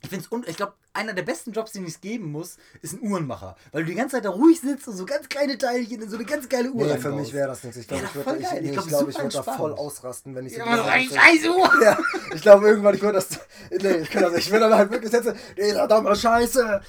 ich finde es, ich glaube, einer der besten Jobs, den es geben muss, ist ein Uhrenmacher. Weil du die ganze Zeit da ruhig sitzt und so ganz kleine Teilchen in so eine ganz geile Uhr Nee, für mich wäre das nichts. Ich glaube, Ja, ich würde voll ich, nee, ich, glaub, ich würd da voll ausrasten, wenn ich Ja, so aber so diese- ein Scheißuhr! <laughs> Ja, ich glaube irgendwann, ich würde das. Nee, ich kann das nicht. Ich will dann halt wirklich setzen. Nee, verdammt mal scheiße.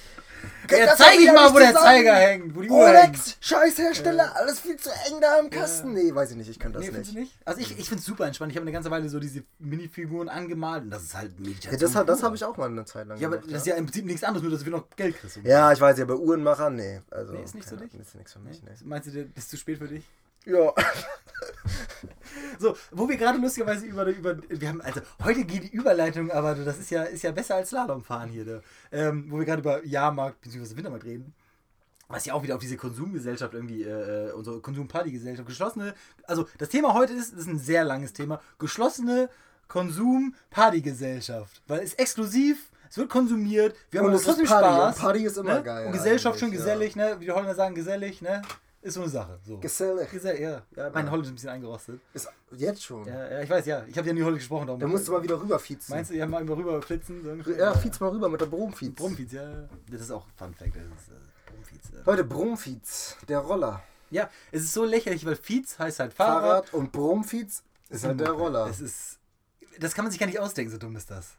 Ja, Das zeig ich mal, wo der zusammen. Zeiger hängt, wo die Uhr. Rolex, Scheißhersteller, alles viel zu eng da im Kasten. Nee, weiß ich nicht, ich kann das Nee, nicht. nicht? Also ich, ich finde es super entspannt. Ich habe eine ganze Weile so diese Minifiguren angemalt und das ist halt Meditation. Ja, das hat- das habe ich auch mal eine Zeit lang Ja, aber gemacht. das ist ja im Prinzip nichts anderes, nur dass du noch Geld kriegst. Ja, ich weiß ja, bei Uhrenmacher, nee. Also, Nee, ist nicht so keine- dich? Ist nichts für mich, nee. Meinst du, das ist zu spät für dich? Ja. <laughs> So, wo wir gerade lustigerweise über, über wir haben, also heute geht die Überleitung, aber das ist ja, ist ja besser als Slalomfahren hier, ne? ähm, wo wir gerade über Jahrmarkt bzw. Wintermarkt reden. Was ja auch wieder auf diese Konsumgesellschaft irgendwie, äh, äh, unsere Konsumpartygesellschaft, geschlossene, also das Thema heute ist, das ist ein sehr langes Thema, geschlossene Konsum-Partygesellschaft. Weil es ist exklusiv, es wird konsumiert, wir haben trotzdem Party, Spaß. und Party ist immer ne? geil Und Gesellschaft schön eigentlich, ja. gesellig, ne? Wie die Holländer sagen, gesellig, ne? Ist so eine Sache. So. Gesellig. Gesell, ja. Ja, mein ja. Holländisch ist ein bisschen eingerostet. Ist jetzt schon. Ja, ja, ich weiß, ja. Ich habe ja nie Holländisch gesprochen. Darum Da musst du mal wieder rüberfiezen. Meinst du, ja, mal immer rüber flitzen? So? Ja, fiez mal rüber mit der Brumfiez. Brumfiez, ja. ja. Das ist auch Fun Fact. Das ist, äh, Brumfiez, ja. Leute, Brumfiez, der Roller. ja, es ist so lächerlich, weil Fiez heißt halt Fahrrad. Fahrrad und Brumfiez ist halt der Roller. Es ist. Das kann man sich gar nicht ausdenken, so dumm ist das.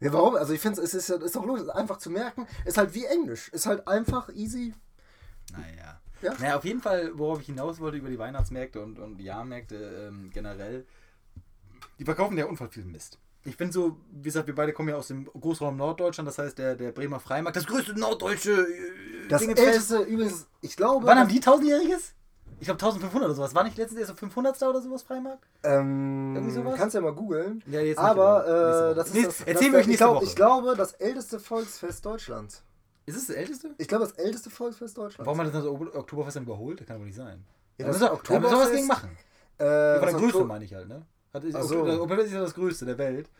Ja, warum? Also ich finde es ist, ja- ist doch logisch, einfach zu merken. Ist halt wie Englisch. Ist halt einfach easy. Naja. Ja. Naja, auf jeden Fall, worauf ich hinaus wollte über die Weihnachtsmärkte und, und Jahrmärkte ähm, generell, die verkaufen ja unfall viel Mist. Ich bin so, wie gesagt, wir beide kommen ja aus dem Großraum Norddeutschland, das heißt der, der Bremer Freimarkt, das größte norddeutsche äh, Das Dingensfest. älteste übrigens, ich glaube. Wann haben die tausendjähriges? Ich glaube 1500 oder sowas. War nicht letztens erst so 500. oder sowas Freimarkt? Ähm, Irgendwie sowas? Kannst ja mal googeln. Ja, jetzt nicht, Aber aber nächste äh, das ist Nächst- das, erzählen wir euch ich nächste glaub, Woche. Ich glaube, das älteste Volksfest Deutschlands. Ist es das älteste? Ich glaube, das älteste Volksfest Deutschlands. Warum hat das dann so Oktoberfest dann überholt? Das kann aber nicht sein. Ja, das das Oktoberfest. Ja, soll was Oktoberfest- gegen machen. Äh, Ja, von das der Größe meine ich halt, ne? Hat, ist, Ach so. Das Oktoberfest ist ja das größte der Welt.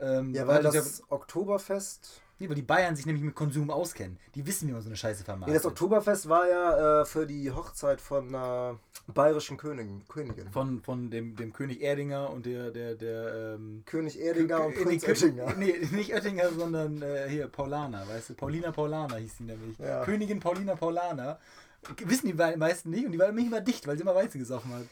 Ähm, Ja, weil das Oktoberfest. Nee, weil die Bayern sich nämlich mit Konsum auskennen. Die wissen, wie man so eine Scheiße Nee, vermarktet. das Oktoberfest war ja äh, für die Hochzeit von einer bayerischen Königin. Königin. Von, von dem, dem König Erdinger und der, der, der, ähm, König Erdinger und Kö- Prinz nee, Oettinger. <laughs> Nee, nicht Oettinger, sondern äh, hier Paulana, weißt du? Paulina Paulana hieß sie nämlich. Ja. Königin Paulina Paulana. Wissen die meisten nicht und die war nämlich immer dicht, weil sie immer Weizen gesoffen hat.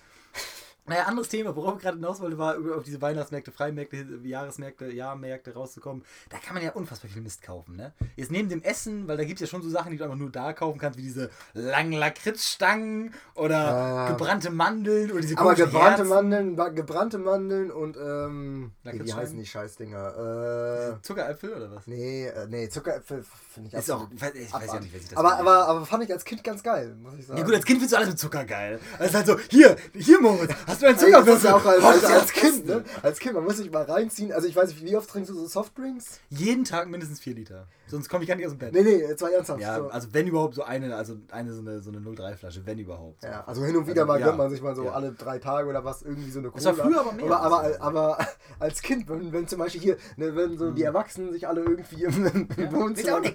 Naja, anderes Thema, worauf ich gerade hinaus wollte, war über auf diese Weihnachtsmärkte, Freimärkte, Jahresmärkte, Jahrmärkte rauszukommen. Da kann man ja unfassbar viel Mist kaufen, ne? Jetzt neben dem Essen, weil da gibt es ja schon so Sachen, die du einfach nur da kaufen kannst, wie diese langen Lakritzstangen oder Ja. gebrannte Mandeln oder diese Aber gebrannte Herzen. Mandeln, gebrannte Mandeln und ähm. Nee, wie Lakritzscheiben? heißen die Scheißdinger? Äh. Zuckeräpfel oder was? Nee, äh, nee, Zuckeräpfel finde ich Ist auch, ich weiß ja nicht, wer sich das aber, aber, aber fand ich als Kind ganz geil, muss ich sagen. Ja gut, als Kind findest du alles mit Zucker geil. Ist halt so, hier, hier Moritz, hast du einen Also das ist ja auch als, als, als Kind, ne? Als Kind, man muss sich mal reinziehen. Also ich weiß nicht, wie oft trinkst du so Softdrinks? Jeden Tag mindestens 4 Liter. Sonst komme ich gar nicht aus dem Bett. Nee, nee, jetzt mal ernsthaft. Ja, so. also wenn überhaupt so eine, also eine so eine, so eine 03-Flasche, wenn überhaupt. Ja, also hin und wieder Also, mal ja. gönnt man sich mal so Ja. alle drei Tage oder was irgendwie so eine Cola. Das war früher aber mehr. Aber, aber, aber <laughs> als Kind, wenn, wenn zum Beispiel hier, ne, wenn so die Erwachsenen sich alle irgendwie im, im, im Wohnzimmer, Cola?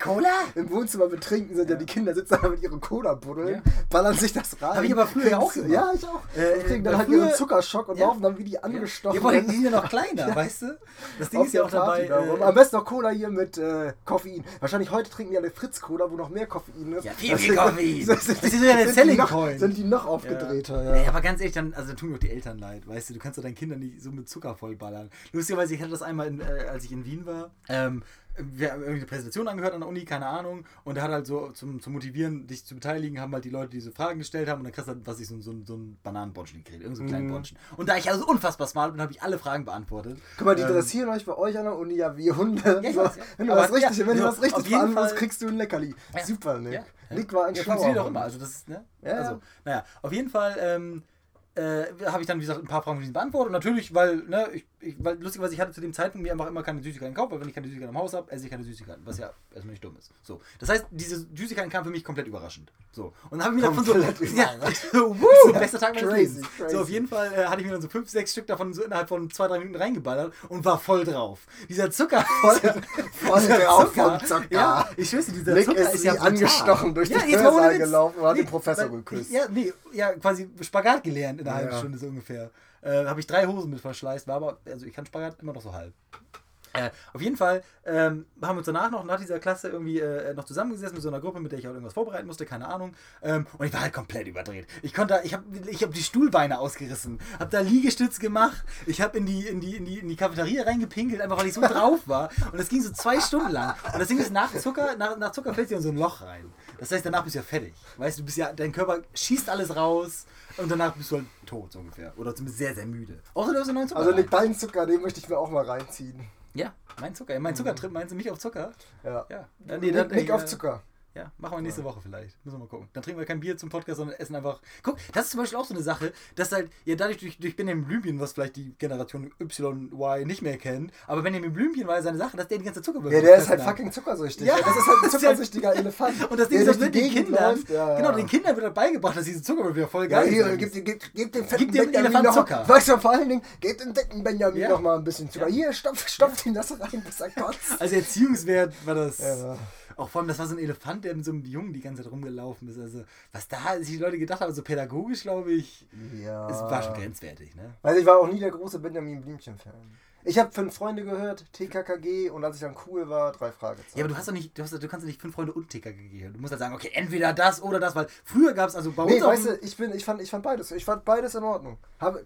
Im Wohnzimmer betrinken sind, ja. die Kinder sitzen da mit ihren Cola-Buddeln, Ja. ballern sich das rein. Hab ich aber früher ja auch gemacht. Ja, ich auch. Äh, und kriegen dann äh, halt früher- ihren Zuckerschock und Ja. laufen dann wie die angestochen. Ja, die sind ja noch kleiner, <laughs> weißt du? Das Ding auf ist ja auch dabei. Party da rum. Äh, Am besten noch Cola hier mit äh, Koffein. Wahrscheinlich heute trinken die alle Fritz-Cola, wo noch mehr Koffein ist. Ja, viel, viel Koffein. <laughs> Das, ist ja der Selling Point. Sind die noch aufgedrehter, ja. Ja. aber ganz ehrlich, dann, also dann tun mir auch die Eltern leid, weißt du, du kannst doch deinen Kindern nicht so mit Zucker vollballern. Lustigerweise, ich hatte das einmal, in, äh, als ich in Wien war, ähm, wir haben irgendwie eine Präsentation angehört an der Uni, keine Ahnung, und da hat halt so zum, zum Motivieren, dich zu beteiligen, haben halt die Leute diese Fragen gestellt haben und dann kriegst du halt, was ich, so, so, so ein Bananenbonschen gekriegt, irgend so einen kleinen Mhm. Bonschen. Und da ich also unfassbar smart bin, habe ich alle Fragen beantwortet. Guck mal, die Ähm, dressieren euch bei euch an der Uni ja wie Hunde. Ja, so, weiß, ja. Wenn du Aber was richtig, ja, wenn du was richtig Fall- kriegst du ein Leckerli. Super, Nick. Ja. Nick war ein Ja, schlauer Hund. immer. Also das ist, ne? Ja, also, ja. naja, auf jeden Fall ähm, äh, habe ich dann, wie gesagt, ein paar Fragen von beantwortet. Und natürlich, weil, ne, ich, ich, weil lustigerweise, ich hatte zu dem Zeitpunkt mir einfach immer keine Süßigkeiten gekauft, weil wenn ich keine Süßigkeiten im Haus habe, esse ich keine Süßigkeiten, was ja erstmal nicht dumm ist. So. Das heißt, diese Süßigkeiten kamen für mich komplett überraschend. So. Und dann habe ich mir davon so. <laughs> Ja, überraschend. <laughs> woo, bester Tag meines Crazy, Lebens. crazy. So, auf jeden Fall äh, hatte ich mir dann so fünf, sechs Stück davon so innerhalb von zwei, drei Minuten reingeballert und war voll drauf. Dieser Zucker. Voll, <laughs> voll dieser drauf vom Zucker. Ja, ich schwöre dieser Nick Zucker ist ist ja angestochen durch ja, den Hörsaal gelaufen und hat den Nee, Professor weil- geküsst. Ja, nee, ja, quasi Spagat gelernt in einer halben Ja. Stunde so ungefähr. Äh, Habe ich drei Hosen mit verschleißt, war aber, also ich kann Spagat immer noch so halb. Äh, auf jeden Fall ähm, haben wir uns danach noch nach dieser Klasse irgendwie äh, noch zusammengesessen mit so einer Gruppe, mit der ich auch irgendwas vorbereiten musste, keine Ahnung. Ähm, und ich war halt komplett überdreht. Ich konnte, ich habe ich hab die Stuhlbeine ausgerissen, habe da Liegestütz gemacht, ich habe in die, in, die, in, die, in die Cafeteria reingepinkelt, einfach weil ich so drauf war. Und das ging so zwei Stunden lang. Und das Ding ist, nach Zucker, nach, nach Zucker fällt dir in so ein Loch rein. Das heißt, danach bist du ja fertig. Weißt du, bist ja, dein Körper schießt alles raus und danach bist du halt tot so ungefähr. Oder zumindest sehr, sehr müde. Außer du hast einen neuen Zucker. Also rein. Nick, deinen Zucker, den möchte ich mir auch mal reinziehen. Ja, mein Zucker. Mein Zuckertrip, meinst du mich auf Zucker? Ja. Ja. Nick, Nick äh, auf Zucker. Ja, machen wir nächste Woche vielleicht. Müssen wir mal gucken. Dann trinken wir kein Bier zum Podcast, sondern essen einfach. Guck, das ist zum Beispiel auch so eine Sache, dass halt, ja, dadurch durch, durch Benjamin Blümchen, was vielleicht die Generation Y, nicht mehr kennt, aber Benjamin Blümchen war ja seine Sache, dass der die ganze Zuckerwürfel Ja, der ist halt hat. fucking zuckersüchtig. Ja, Ja, das ist halt ein <laughs> ja- zuckersüchtiger <laughs> Elefant. Und das Ding der ist, das wird den Kindern, läuft, ja, genau, ja. den Kindern wird halt beigebracht, dass diese Zuckerwürfel ja voll Ja, geil hier, sind. gib, gib, gib dem fetten Gib Benjamin Elefant noch, Zucker. weißt du, vor allen Dingen, gib dem dicken Benjamin Ja. noch mal ein bisschen Zucker. Ja. Hier, stopf, stopf ihm das rein, bis er kotzt. Also Erziehungswert war das. Ja. Auch vor allem, das war so ein Elefant, der mit so einem Jungen die ganze Zeit rumgelaufen ist. Also, was da sich die Leute gedacht haben, so pädagogisch, glaube ich, Ja. es war schon grenzwertig, ne? Weil ich war auch nie der große Benjamin Blümchen-Fan. Ich habe fünf Freunde gehört, TKKG und als ich dann cool war, drei Fragezeichen. Ja, aber du hast doch nicht, du, hast, du kannst doch nicht fünf Freunde und TKG hören. Du musst halt sagen, okay, entweder das oder das, weil früher gab es also bei uns. Nee, weißt du, ich, bin, ich, fand, ich fand beides. Ich fand beides in Ordnung. Habe,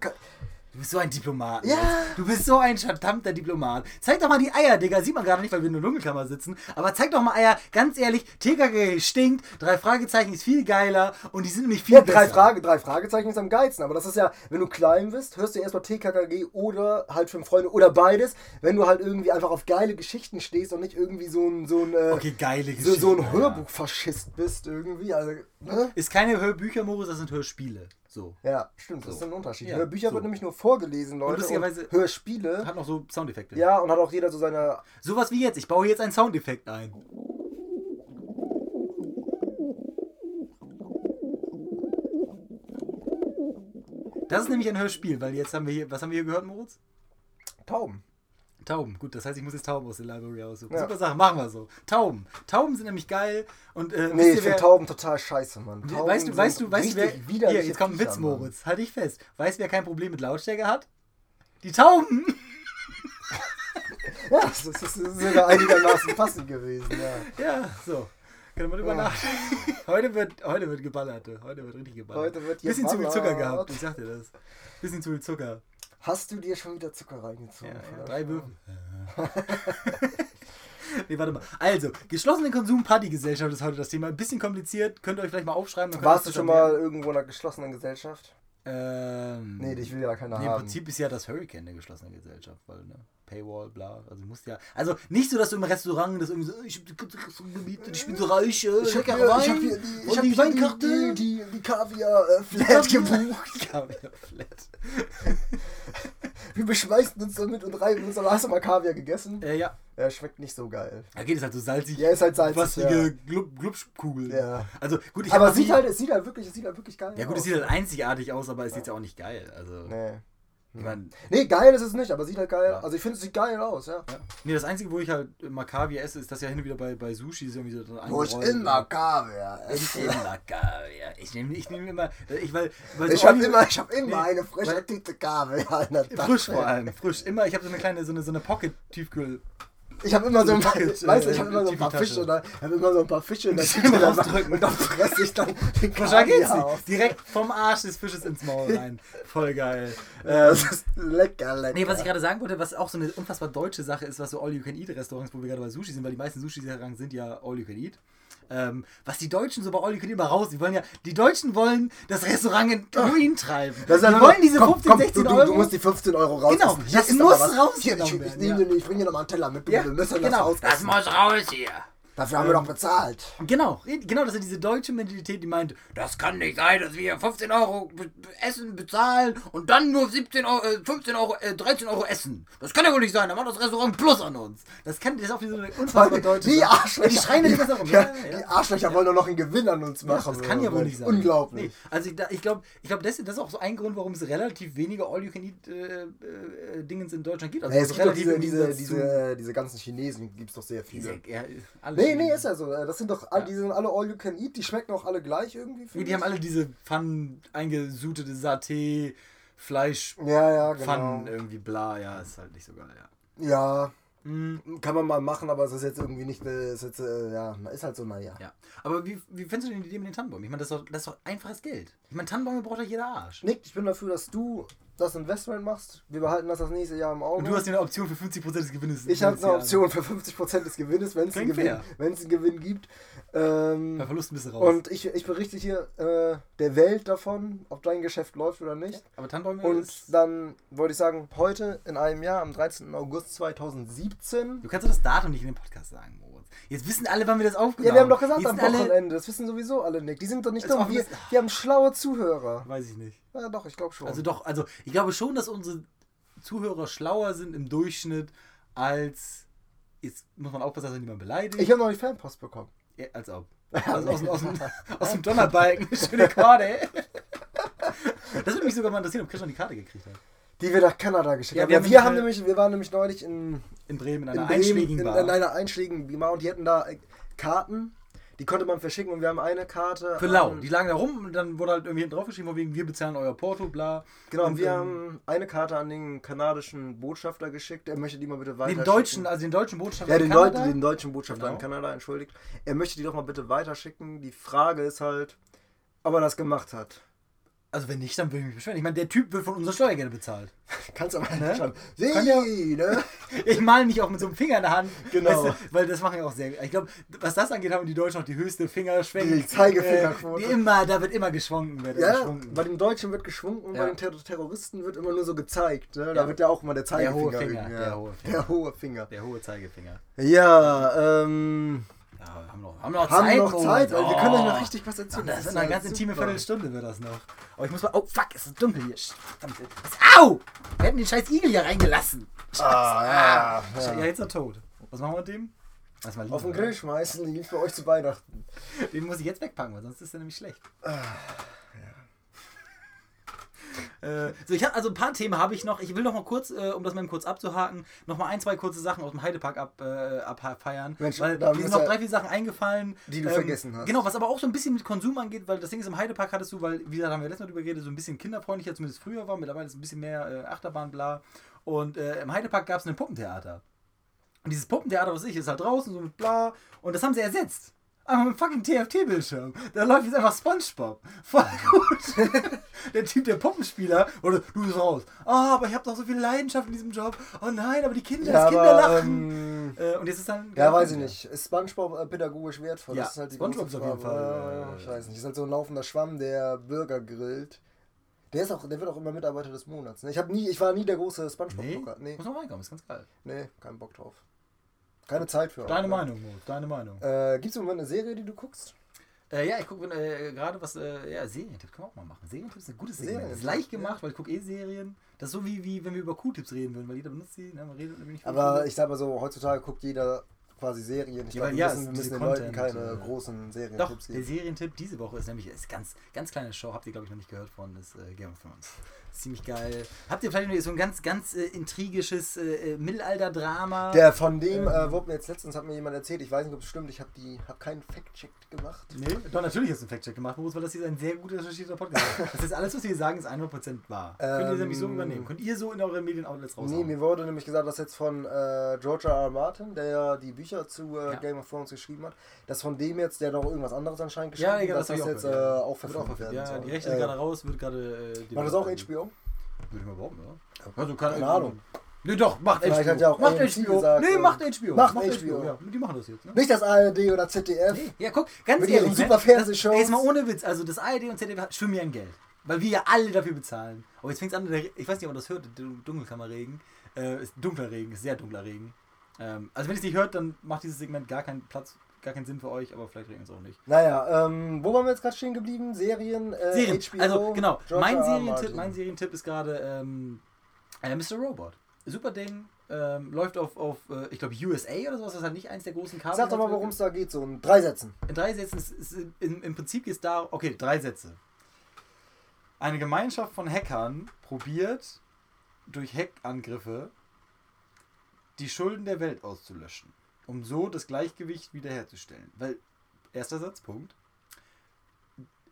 Du bist so ein Diplomat. Ja. Jens. Du bist so ein verdammter Diplomat. Zeig doch mal die Eier, Digga. Sieht man gerade nicht, weil wir in der Dunkelkammer sitzen. Aber zeig doch mal Eier. Ganz ehrlich, TKG stinkt. Drei Fragezeichen ist viel geiler. Und die sind nämlich viel ja, besser. drei, Frage, drei Fragezeichen ist am geilsten. Aber das ist ja, wenn du klein bist, hörst du erstmal TKKG oder halt fünf Freunde oder beides. Wenn du halt irgendwie einfach auf geile Geschichten stehst und nicht irgendwie so ein, so ein, äh, Okay, geile so, so ein ja. Hörbuchfaschist bist irgendwie. Also, ne? Ist keine Hörbücher, Moritz, das sind Hörspiele. So. Ja, stimmt, so. das ist ein Unterschied. Ja, Hörbücher so. wird nämlich nur vorgelesen, Leute. Und lustigerweise und Hörspiele. Hat noch so Soundeffekte. Ja, und hat auch jeder so seine. Sowas wie jetzt. Ich baue jetzt einen Soundeffekt ein. Das ist nämlich ein Hörspiel, weil jetzt haben wir hier. Was haben wir hier gehört, Moritz? Tauben. Tauben. Gut, das heißt, ich muss jetzt Tauben aus der Library aussuchen. Ja. Super Sache, machen wir so. Tauben. Tauben sind nämlich geil und äh, Nee, ihr, ich finde Tauben total scheiße, Mann. Tauben Weißt du, weißt du, weißt du, wer. Hier, jetzt kommt ein Witz. Moritz. Halt dich fest. Weißt du, wer kein Problem mit Lautstärke hat? Die Tauben! <laughs> Ja, das ist, das ist sogar einigermaßen passend gewesen, ja. Ja, so. Können wir drüber Ja. nachdenken. <laughs> Heute wird, heute wird geballert. Heute wird richtig geballert. Heute wird Bisschen zu viel Zucker geballert. gehabt, ich sag dir das. Bisschen zu viel Zucker. Hast du dir schon wieder Zucker Ja, reingezogen? ja, drei Würfel. <laughs> nee, warte mal. Also, geschlossene Konsum-Partygesellschaft ist heute das Thema. Ein bisschen kompliziert. Könnt ihr euch vielleicht mal aufschreiben. Warst du schon mal irgendwo in einer geschlossenen Gesellschaft? Ähm, Nee, ich will ja keine Nee, Im haben. Prinzip ist ja das Hurricane eine geschlossene Gesellschaft, weil, ne? Paywall, bla. Also du musst ja. Also nicht so, dass du im Restaurant das irgendwie so, ich, hab- ich bin so reich, äh, Ich hab hier, Wein ich hab hier die, ich hab die Weinkarte. die, die, die Kaviar-Flat <laughs> gebucht. Kaviar flat. <laughs> Wir beschmeißen uns damit und reiben uns. Aber hast du mal Kaviar gegessen? Äh, ja. Ja, schmeckt nicht so geil. Da geht es halt so salzig. Ja, ist halt salzig, Wasserige ja. Glub, Glubschkugeln. Ja. Also gut, ich aber sieht halt, es sieht halt wirklich, es sieht halt wirklich geil Ja gut, aus. es sieht halt einzigartig aus, aber ist jetzt ja auch nicht geil. Also. Nee. Ich mein, Nee, geil ist es nicht, aber sieht halt geil. Ja. Also ich finde, es sieht geil aus, ja. ja. Nee, das Einzige, wo ich halt mal Kaviar esse, ist das ja hin und wieder bei, bei Sushi ist irgendwie so Wo ich Kaviar Ich esse. immer Kaviar. Ich nehme ich nehm immer. Ich, weil, weil Ich so hab Olli- immer, ich hab immer Nee, eine frische weil- Tüte Kaviar in der Tasche. Frisch vor allem, frisch. Immer, ich habe so eine kleine, so eine, so eine Pocket-Tiefkühl. Ich habe immer so ein paar, weißt du, ich äh, habe immer so ein paar. Fische, da, ich habe immer so ein paar Fische in der <laughs> Tüte rausdrücken. und dann fresse ich dann den Wahrscheinlich geht's Kaviar nicht. auf. Direkt vom Arsch des Fisches ins Maul rein. <laughs> Voll geil. Ja, Ähm, das ist lecker, lecker. Nee, was ich gerade sagen wollte, was auch so eine unfassbar deutsche Sache ist, was so All-You-Can-Eat-Restaurants, wo wir gerade bei Sushi sind, weil die meisten Sushi-Restaurants sind ja All-You-Can-Eat. Ähm, was die Deutschen so bei All-You-Can-Eat immer raus, die wollen ja, die Deutschen wollen das Restaurant in Ruin treiben. Das die wollen diese komm, 15, komm, 16 du, Euro. Du, du musst die 15 Euro raus. Genau, das muss rausgenommen Hier, ich, ich, dir- ich bringe dir nochmal einen Teller mit. ja, wir müssen genau, das das ausessen. muss raus hier. Dafür haben wir doch bezahlt. Genau, genau, das ist diese deutsche Mentalität, die meint, das kann nicht sein, dass wir 15 Euro Essen bezahlen und dann nur 17 Euro, äh, 15 Euro, äh, 13 Euro essen. Das kann ja wohl nicht sein, dann macht das Restaurant Plus an uns. Das kann, das ist auch wie so eine unfassbar deutsche Die. Arschlöcher. Die schreien ja. Ja, Ja, ja. Die Arschlöcher wollen doch noch einen Gewinn an uns Ja, machen. das kann ja wohl nicht sein. Unglaublich. Nee, also ich, ich glaube, ich glaub, das, das ist auch so ein Grund, warum es relativ wenige All-You-Can-Eat-Dingens in Deutschland gibt. Also Ja, es gibt doch diese, diese, diese, diese ganzen Chinesen, gibt es doch sehr viele. diese, ja, alle Nee, nee, ist ja so. Das sind doch, all, Ja. die sind alle all you can eat, die schmecken auch alle gleich irgendwie. Nee, die haben ich. alle diese Pfannen eingesutete Saté, Fleisch, Ja, ja, genau. Pfannen irgendwie bla, ja, ist halt nicht so geil, ja. Ja, Hm, kann man mal machen, aber es ist jetzt irgendwie nicht, eine- ist jetzt, äh, ja, ist halt so, naja. ja. Aber wie, wie findest du denn die Idee mit den Tannenbäumen? Ich meine, das, ist doch- das ist doch einfaches Geld. Ich meine, Tannenbäume braucht doch jeder Arsch. Nick, ich bin dafür, dass du das Investment machst. Wir behalten das das nächste Jahr im Auge. Und du hast ja eine Option für 50% des Gewinnes. ich habe eine. Option für 50% des Gewinnes, wenn es einen, Gewinn- einen Gewinn gibt. Ähm, Bei Verlusten bist du raus. und ich, ich berichte hier äh, der Welt davon, ob dein Geschäft läuft oder nicht. Aber Tannenbäume Und ist, dann wollte ich sagen, heute in einem Jahr, am 13. August 2017. Du kannst doch das Datum nicht in dem Podcast sagen, Moritz. Jetzt wissen alle, wann wir das aufgenommen Ja, wir haben doch gesagt Jetzt am Wochenende. Das wissen sowieso alle, Nick. Die sind doch nicht dumm. Wir, wir haben schlaue Zuhörer. Weiß ich nicht. Ja, doch, ich glaube schon. Also doch, also ich glaube schon, dass unsere Zuhörer schlauer sind im Durchschnitt als. Jetzt muss man aufpassen, dass er niemand beleidigt. ich habe noch die Fanpost bekommen. Ja, als ob. Also aus, dem- aus, <laughs> aus dem Donnerbalken. <laughs> Schöne Karte. Das würde mich sogar mal interessieren, ob Christian die Karte gekriegt hat. Die wir nach Kanada geschickt Ja, haben. wir Ja, haben wir, haben nämlich, wir waren nämlich neulich in, In Bremen, in in, einer Bremen, einschlägigen in, Bar. in einer einschlägigen Bar und die hatten da äh, Karten. Die konnte man verschicken und wir haben eine Karte. Für lau. Die lagen da rum und dann wurde halt irgendwie hinten draufgeschrieben, wegen wir bezahlen euer Porto, bla. Genau, und wir ähm, haben eine Karte an den kanadischen Botschafter geschickt. Er möchte die mal bitte weiter Den deutschen, also den deutschen Botschafter Ja, in den, Deu Kanada. den deutschen Botschafter Genau. in Kanada, entschuldigt. Er möchte die doch mal bitte weiterschicken. Die Frage ist halt, ob er das gemacht hat. Also wenn nicht, dann würde ich mich beschweren. Ich meine, der Typ wird von unserer Steuergelder bezahlt. <laughs> Kannst aber Ne? nicht schreiben. Kann ja- Sie, ne? <laughs> Ich male mich auch mit so einem Finger in der Hand. Genau. Weißt du, weil das machen ja auch sehr. Ich glaube, was das angeht, haben die Deutschen noch die höchste Fingerschwenk. Die Zeigefingerquote. Äh, die immer, da wird immer geschwungen. Wird Ja, geschwungen. bei den Deutschen wird geschwungen und Ja. bei den Ter Terroristen wird immer nur so gezeigt. Ne? Da Ja. wird ja auch immer der Zeigefinger. Der ja. hohe Finger. Der hohe Finger. Der hohe Zeigefinger. Ja, ähm. Ja, haben noch, haben noch Haben Zeit. noch Zeit, weil wir können euch noch Oh. richtig was erzählen. Das ist ja eine ganz intime. Viertelstunde wird das noch. Aber ich muss mal. Oh fuck, es ist dunkel hier. Verdammt. Was, au! Wir hätten den scheiß Igel hier reingelassen. Ah, ja, Ja, ja. jetzt ist er tot. Was machen wir mit dem? Lass mal liegen, Auf den? Grill schmeißen, die gibt für euch zu Weihnachten. Den muss ich jetzt wegpacken, weil sonst ist er nämlich schlecht. Äh, so, ich hab, also ein paar Themen habe ich noch. Ich will noch mal kurz, äh, um das mal kurz abzuhaken, noch mal ein, zwei kurze Sachen aus dem Heidepark ab, äh, abfeiern. Mensch, weil da mir sind noch drei, vier Sachen eingefallen. Die du ähm, vergessen hast. Genau, was aber auch so ein bisschen mit Konsum angeht, weil das Ding ist, im Heidepark hattest du, weil, wie gesagt, haben wir letztes Mal drüber geredet, so ein bisschen kinderfreundlicher, zumindest früher war. Mittlerweile ist es ein bisschen mehr äh, Achterbahn, bla. Und äh, im Heidepark gab es ein Puppentheater. Und dieses Puppentheater, was ich, ist halt draußen, so mit bla. Und das haben sie ersetzt. Mit fucking TFT-Bildschirm. Da läuft jetzt einfach Spongebob. Voll gut. <laughs> der Typ, der Puppenspieler, oder du bist raus. Ah, aber ich habe doch so viel Leidenschaft in diesem Job. Oh nein, aber die Kinder, Ja, das Kinder lachen. ähm, äh, und jetzt ist dann. ja, weiß ich nicht. Ist Spongebob äh, pädagogisch wertvoll? Ja, das ist halt die SpongeBob auf jeden. Fall, Äh, ich weiß nicht. Ist halt so ein laufender Schwamm, der Bürger grillt. Der ist auch, der wird auch immer Mitarbeiter des Monats. Ne? Ich hab nie, ich war nie der große Nee, Spongebob-Gucker. Nee, muss noch reinkommen, ist ganz geil. nee, keinen Bock drauf. Keine Zeit für. Deine auch, ne? Meinung, Mo, deine Meinung. Äh, Gibt es im Moment eine Serie, die du guckst? Äh, ja, ich gucke äh, gerade was, äh, ja, Serientipps können wir auch mal machen. Serientipps ist ein gutes Segment. Das ist leicht gemacht, weil ich gucke eh Serien. Das ist so wie, wie wenn wir über Q-Tipps reden würden, weil jeder benutzt sie, ne, man redet nämlich Aber ich sag mal so, heutzutage guckt jeder quasi Serien. Ich Ja, glaube, wir ja, müssen, wir müssen den Leuten Content, keine äh, großen Doch, Serientipps der geben. Serientipp diese Woche ist nämlich, ist ganz, ganz kleine Show, habt ihr glaube ich noch nicht gehört von, ist äh, Game of Thrones. Ziemlich geil. Habt ihr vielleicht noch so ein ganz, ganz äh, intrigisches äh, äh, Mittelalter-Drama? Der von dem Ähm. äh, wurde mir jetzt letztens, hat mir jemand erzählt, ich weiß nicht, ob es stimmt, ich habe hab keinen Fact-Check gemacht. Nee, doch, natürlich hast du einen Fact-Check gemacht, Moritz, weil das hier ist ein sehr gut recherchierter Podcast. <laughs> Das heißt, alles, was wir hier sagen, ist 100% wahr. Könnt ihr Ähm, nämlich so übernehmen? Könnt ihr so in euren Medien-Outlets Nee, raushauen? mir wurde nämlich gesagt, dass jetzt von äh, George R. R. Martin, der ja die Bücher zu äh, Ja. Game of Thrones geschrieben hat, dass von dem jetzt, der noch irgendwas anderes anscheinend geschrieben Ja, hat, Digga, dass das das jetzt auch äh, auch Wird auch verfilmt Ja, die Rechte Äh, sind gerade raus, wird gerade. Äh, War das auch. HBO? Würde ich mal behaupten, oder? Also, keine, Keine Ahnung. Nee, doch, macht Vielleicht HBO. hat ja auch macht AMC HBO. gesagt, nee, äh, macht HBO. macht HBO. Ja, die machen das jetzt, ne? Nicht das ARD oder ZDF. Nee. Ja, guck, ganz Mit ehrlich. ihren ne? super Fernsehshows. Das- Jetzt mal ohne Witz. Also, das ARD und ZDF schwimmen ja in Geld. Weil wir ja alle dafür bezahlen. Aber jetzt fängt es an, ich weiß nicht, ob man das hört, Dunkelkammerregen. Äh, ist dunkler Regen, ist sehr dunkler Regen. Ähm, also, wenn ihr es nicht hört, dann macht dieses Segment gar keinen Platz, gar keinen Sinn für euch, aber vielleicht regnet es auch nicht. Naja, ähm, wo waren wir jetzt gerade stehen geblieben? Serien, äh, Serien. HBO, also genau, mein. Serientipp, mein Serientipp ist gerade ähm, äh, Mr. Robot. Super Ding, ähm, läuft auf, auf äh, ich glaube, USA oder sowas, das ist halt nicht eins der großen Kabel. Sag doch mal, worum es da geht, so in drei Sätzen. In drei Sätzen ist, ist im, im Prinzip geht es da, okay, drei Sätze. Eine Gemeinschaft von Hackern probiert durch Hackangriffe die Schulden der Welt auszulöschen, um so das Gleichgewicht wiederherzustellen. Weil, erster Satzpunkt,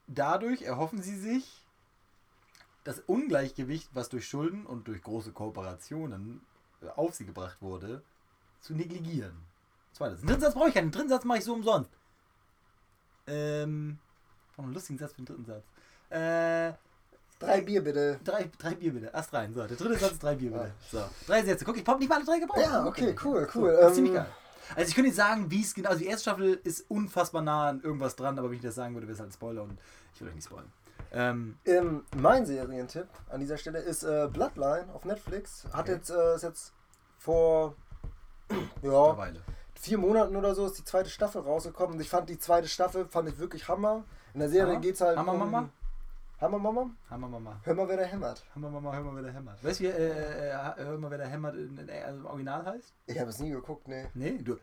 dadurch erhoffen sie sich, das Ungleichgewicht, was durch Schulden und durch große Kooperationen äh, auf sie gebracht wurde, zu negligieren. Zweiter Satz. Den dritten Satz brauche ich keinen. Den dritten Satz mache ich so umsonst. Ähm. Noch einen lustigen Satz für den dritten Satz. Äh. Drei Bier bitte. Drei, drei Bier bitte. Ast rein. So, der dritte Satz ist drei Bier bitte. So. Drei Sätze. Guck, ich hab nicht mal alle drei gebraucht. Ja, okay, cool, So, cool. das ist Ähm, ziemlich geil. Also ich könnte nicht sagen, wie es genau. Also die erste Staffel ist unfassbar nah an irgendwas dran, aber wenn ich das sagen würde, wäre es halt ein Spoiler und ich will euch nicht spoilern. Ähm, Ähm, mein Serientipp an dieser Stelle ist äh, Bloodline auf Netflix. Hat Okay. jetzt, äh, ist jetzt vor <clears throat> ja, vier Monaten oder so ist die zweite Staffel rausgekommen. Und ich fand die zweite Staffel fand ich wirklich Hammer. In der Serie geht es halt Hammer, um... Mama? Hammer Mama? Hammer Mama. Hör mal, wer da hämmert. Hammer Mama, hör mal, wer der hämmert. Weißt du, wie, äh, äh, hör mal, wer der hämmert in, in, also im Original heißt? Ich habe es nie geguckt, nee. Nee, du.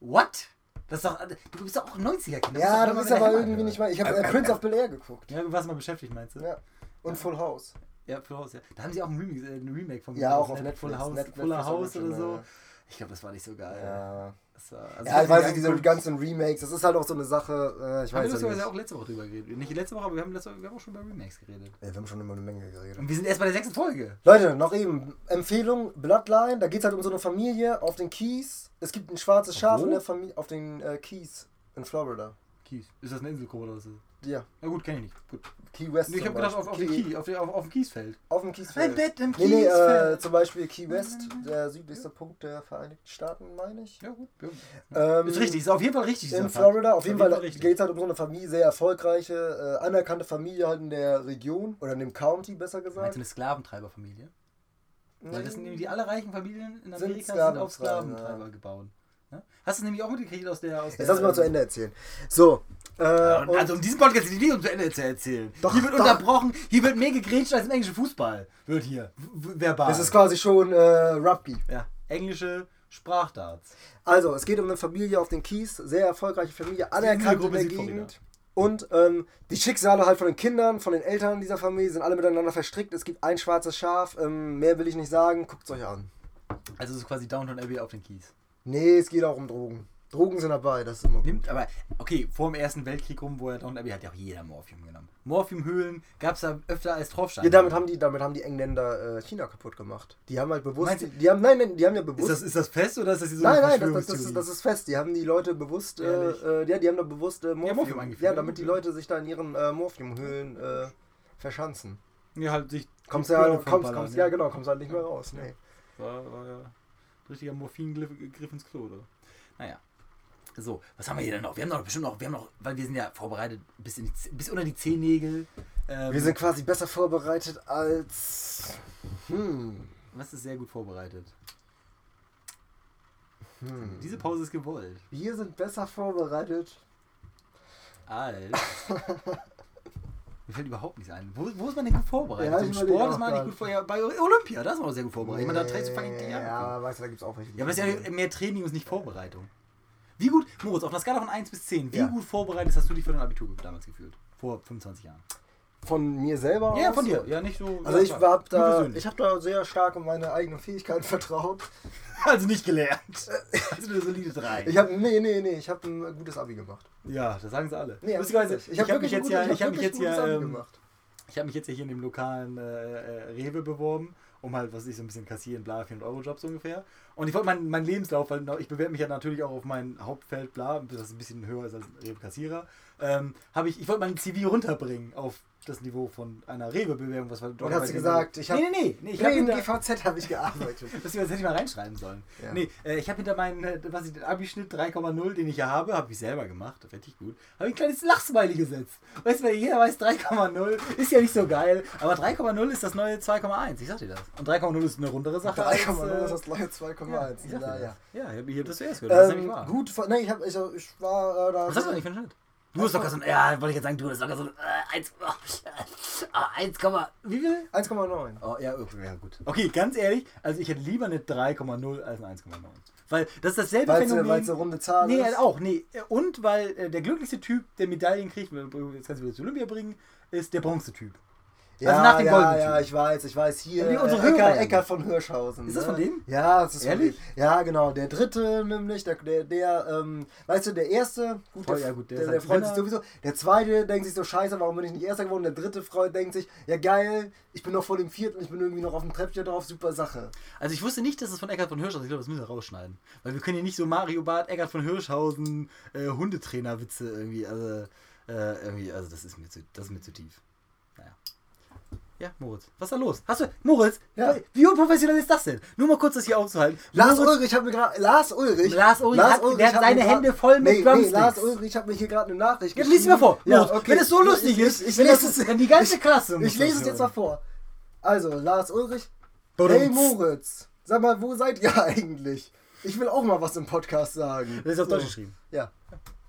What? Das ist doch. Du bist doch auch ein 90er-Kind. Ja, das ist aber irgendwie nicht mal... Ich habe äh, Prince of Bel-Air geguckt. Ja, du warst mal beschäftigt, meinst du? Ja. Und Full House. Ja, Full House, ja. Da haben sie auch ein Remake, äh, ein Remake von Ja, auch auf ne? Netflix. Full House, Net- Full Netflix House oder so. Original. Ich glaube, das war nicht so geil. Ja. Also Ja, ich weiß nicht, diese ganzen Remakes, das ist halt auch so eine Sache, äh, ich Haben wir weiß ja lustigerweise nicht. auch letzte Woche drüber geredet. Nicht letzte Woche, aber wir haben, letzte, wir haben auch schon über Remakes geredet. Ey, wir haben schon immer eine Menge geredet. Und wir sind erst bei der sechsten Folge. Leute, noch eben, Empfehlung, Bloodline, da geht es halt um so eine Familie auf den Keys. Es gibt ein schwarzes Schaf Wo? in der Familie, auf den äh, Keys in Florida. Keys. Ist das eine Inselgruppe oder was ist das? Ja, Na gut, kenne ich nicht. Gut. Key West Nee, ich habe gedacht, auf, auf, Key, auf, auf, auf dem Kiesfeld. Auf dem Kiesfeld. Ein Bett im Nee, nee, äh, Kiesfeld. zum Beispiel Key West, der südlichste Punkt der Vereinigten Staaten, meine ich. Ja, gut. Ja. Ähm, ist richtig, ist auf jeden Fall richtig. In. Florida, auf jeden Fall richtig. geht es halt um so eine Familie, sehr erfolgreiche, äh, anerkannte Familie halt in der Region oder in dem County besser gesagt. du eine Sklaventreiberfamilie? Weil das sind nämlich die alle reichen Familien in Sind Amerika sind, auf Sklaventreiber, Sklaventreiber gebaut. Ne? Hast du nämlich auch mitgekriegt aus der. Aus Jetzt der lass mal zu Ende erzählen. So, äh, Ja, also um diesen Podcast es nicht um zu Ende zu erzählen. Doch, hier wird doch. unterbrochen, hier wird mehr gegrätscht als im englischen Fußball. Wird hier. Verbal. das ist quasi schon äh, Rugby. ja, englische Sprachdarts. Also, es geht um eine Familie auf den Keys, sehr erfolgreiche Familie, anerkannt in der. Gegend. Und ähm, die Schicksale halt von den Kindern, von den Eltern dieser Familie sind alle miteinander verstrickt. Es gibt ein schwarzes Schaf. Ähm, mehr will ich nicht sagen. Guckt es euch an. Also es ist quasi Downtown Abbey auf den Kies. Nee, es geht auch um Drogen. Drogen sind dabei, das ist immer gut. Nimmt aber, okay, vor dem Ersten Weltkrieg rum, wo er Downton Abbey hat ja auch jeder Morphium genommen. Morphiumhöhlen gab es da öfter als Draufsteine. Ja, damit haben die, damit haben die Engländer äh, China kaputt gemacht. Die haben halt bewusst. Meinst Die haben, nein, nein, die haben ja ist, bewusst. das, ist das fest oder ist das so nein, nein, das, das, das, ist, das ist fest. Die haben die Leute bewusst, äh, äh, ja, die haben da bewusst äh, Morphium, Morphium eingeführt, Ja, ja, damit die okay. Leute sich da in ihren äh, Morphiumhöhlen äh, verschanzen. Ja, halt sich Kommst ja, Birne kommst, kommst, ja genau, kommst halt nicht mehr raus. Nee. War, war ja richtiger Morphingriff Griff ins Klo, oder? Naja. So, was haben wir hier denn noch? Wir haben noch bestimmt noch, wir haben noch, weil wir sind ja vorbereitet bis, in die, bis unter die Zehennägel. Ähm, Wir sind quasi besser vorbereitet als. Hm. Was ist sehr gut vorbereitet? hm. Diese Pause ist gewollt. Wir sind besser vorbereitet. Alt. <laughs> Mir fällt überhaupt nichts ein. Wo, wo ist man denn gut vorbereitet? Ja, Im Sport ist man eigentlich gut vorbereitet. Bei Olympia, da ist man auch sehr gut vorbereitet. Ich meine, da trägst du fucking. Ja, Ja, weißt du, da gibt es auch welche. die- aber das ist ja mehr Training und nicht Vorbereitung. Wie gut, Moritz, auf einer Skala von 1 bis 10, wie Ja. gut vorbereitet hast du dich für dein Abitur damals gefühlt? Vor 25 Jahren. Von mir selber? Ja, aus? von dir. Ja, nicht so. Also ja, ich hab Du da, ich habe da sehr stark um meine eigenen Fähigkeiten <laughs> vertraut. also nicht gelernt. <laughs> Also eine solide 3. Ich habe nee, nee, nee, ich habe ein gutes Abi gemacht. Ja, das sagen sie alle. Nee, Lustigerweise, ich habe hab mich wirklich jetzt ja, ich habe mich wirklich jetzt ja, ähm, gemacht. ich habe mich jetzt ja hier in dem lokalen äh, äh, Rewe beworben, um halt, was ich, so ein bisschen kassieren, bla, 400 Euro Jobs ungefähr. Und ich wollte meinen mein Lebenslauf, weil ich bewerbe mich ja natürlich auch auf mein Hauptfeld, bla, das ein bisschen höher ist als Rewe Kassierer, ähm, habe ich, ich wollte mein CV runterbringen auf das Niveau von einer Rewe-Bewerbung, was wir dort Und hast du gesagt, ich habe Nee, nee, nee, nee ich nee, hinter, GVZ habe ich gearbeitet. <laughs> das hätte ich mal reinschreiben sollen. Ja. Nee, äh, ich habe hinter meinen, äh, was ich, den Abi-Schnitt 3,0, den ich ja habe, habe ich selber gemacht, richtig gut, habe ich ein kleines Lachsmiley gesetzt. Weißt du, jeder weiß, 3,0 ist ja nicht so geil, aber 3,0 ist das neue 2,1, ich sag dir das. Und 3,0 ist eine rundere Sache. 3,0 als, ist äh, das neue ja, 2,1. ich sag dir Ja, das. ja. Ja, ich habe das zuerst gehört, das Ähm, wahr. gut, nee, ich, hab, ich, ich war äh, da. Was hast du nicht für einen Schnitt? Du hast locker so ein, ja, wollte ich jetzt sagen, du hast locker so ein, äh, 1, äh, 1, wie viel? 1,9. Oh, ja, okay, ja, gut. Okay, ganz ehrlich, also ich hätte lieber eine 3,0 als eine 1,9. Weil das ist dasselbe Weil es Phänomen. eine runde Zahl Nee, ist. auch, nee. Und weil äh, der glücklichste Typ, der Medaillen kriegt, wenn wir jetzt kannst du wieder zu Olympia bringen, ist der Bronzetyp. Ja, Also nach dem ja, goldenen ja, ich weiß, ich weiß. Hier, Ja, äh, Ecker. Ecker von Hirschhausen. Ist das ne? von dem? Ja, das ist Ehrlich? von dem. Ja, genau. Der dritte nämlich, der, der, der ähm, weißt du, der erste, gut, der, ja, gut, der der, der halt freut sich sowieso. Der zweite denkt sich so, scheiße, warum bin ich nicht erster geworden? Der dritte Freund denkt sich, ja geil, ich bin noch vor dem vierten, ich bin irgendwie noch auf dem Treppchen drauf, super Sache. Also ich wusste nicht, dass es von Eckart von Hirschhausen ist. Ich glaube, das müssen wir rausschneiden. Weil wir können hier nicht so Mario Bart, Eckart von Hirschhausen, äh, Hundetrainer-Witze irgendwie, also, äh, irgendwie, also das ist mir zu, das ist mir zu tief. Naja. Ja, Moritz, was ist da los? Hast du, Moritz, Ja. wie unprofessionell ist das denn? Nur mal kurz das hier aufzuhalten. Lars Moritz, Ulrich hat mir gerade, Lars Ulrich, Lars Ulrich hat- der hat seine Hände voll mit nee, nee. Lars Ulrich hat mir hier gerade eine Nachricht Jetzt lies mal vor. Ja, Moritz, okay. Wenn es so lustig ich, ist, ich, ich lese das, es, wenn die ganze Klasse muss ich lese es jetzt mal vor. Also, Lars Ulrich, hey Moritz, sag mal, wo seid ihr <laughs> eigentlich? Ich will auch mal was im Podcast sagen. Das ist auf so. Deutsch geschrieben. Ja,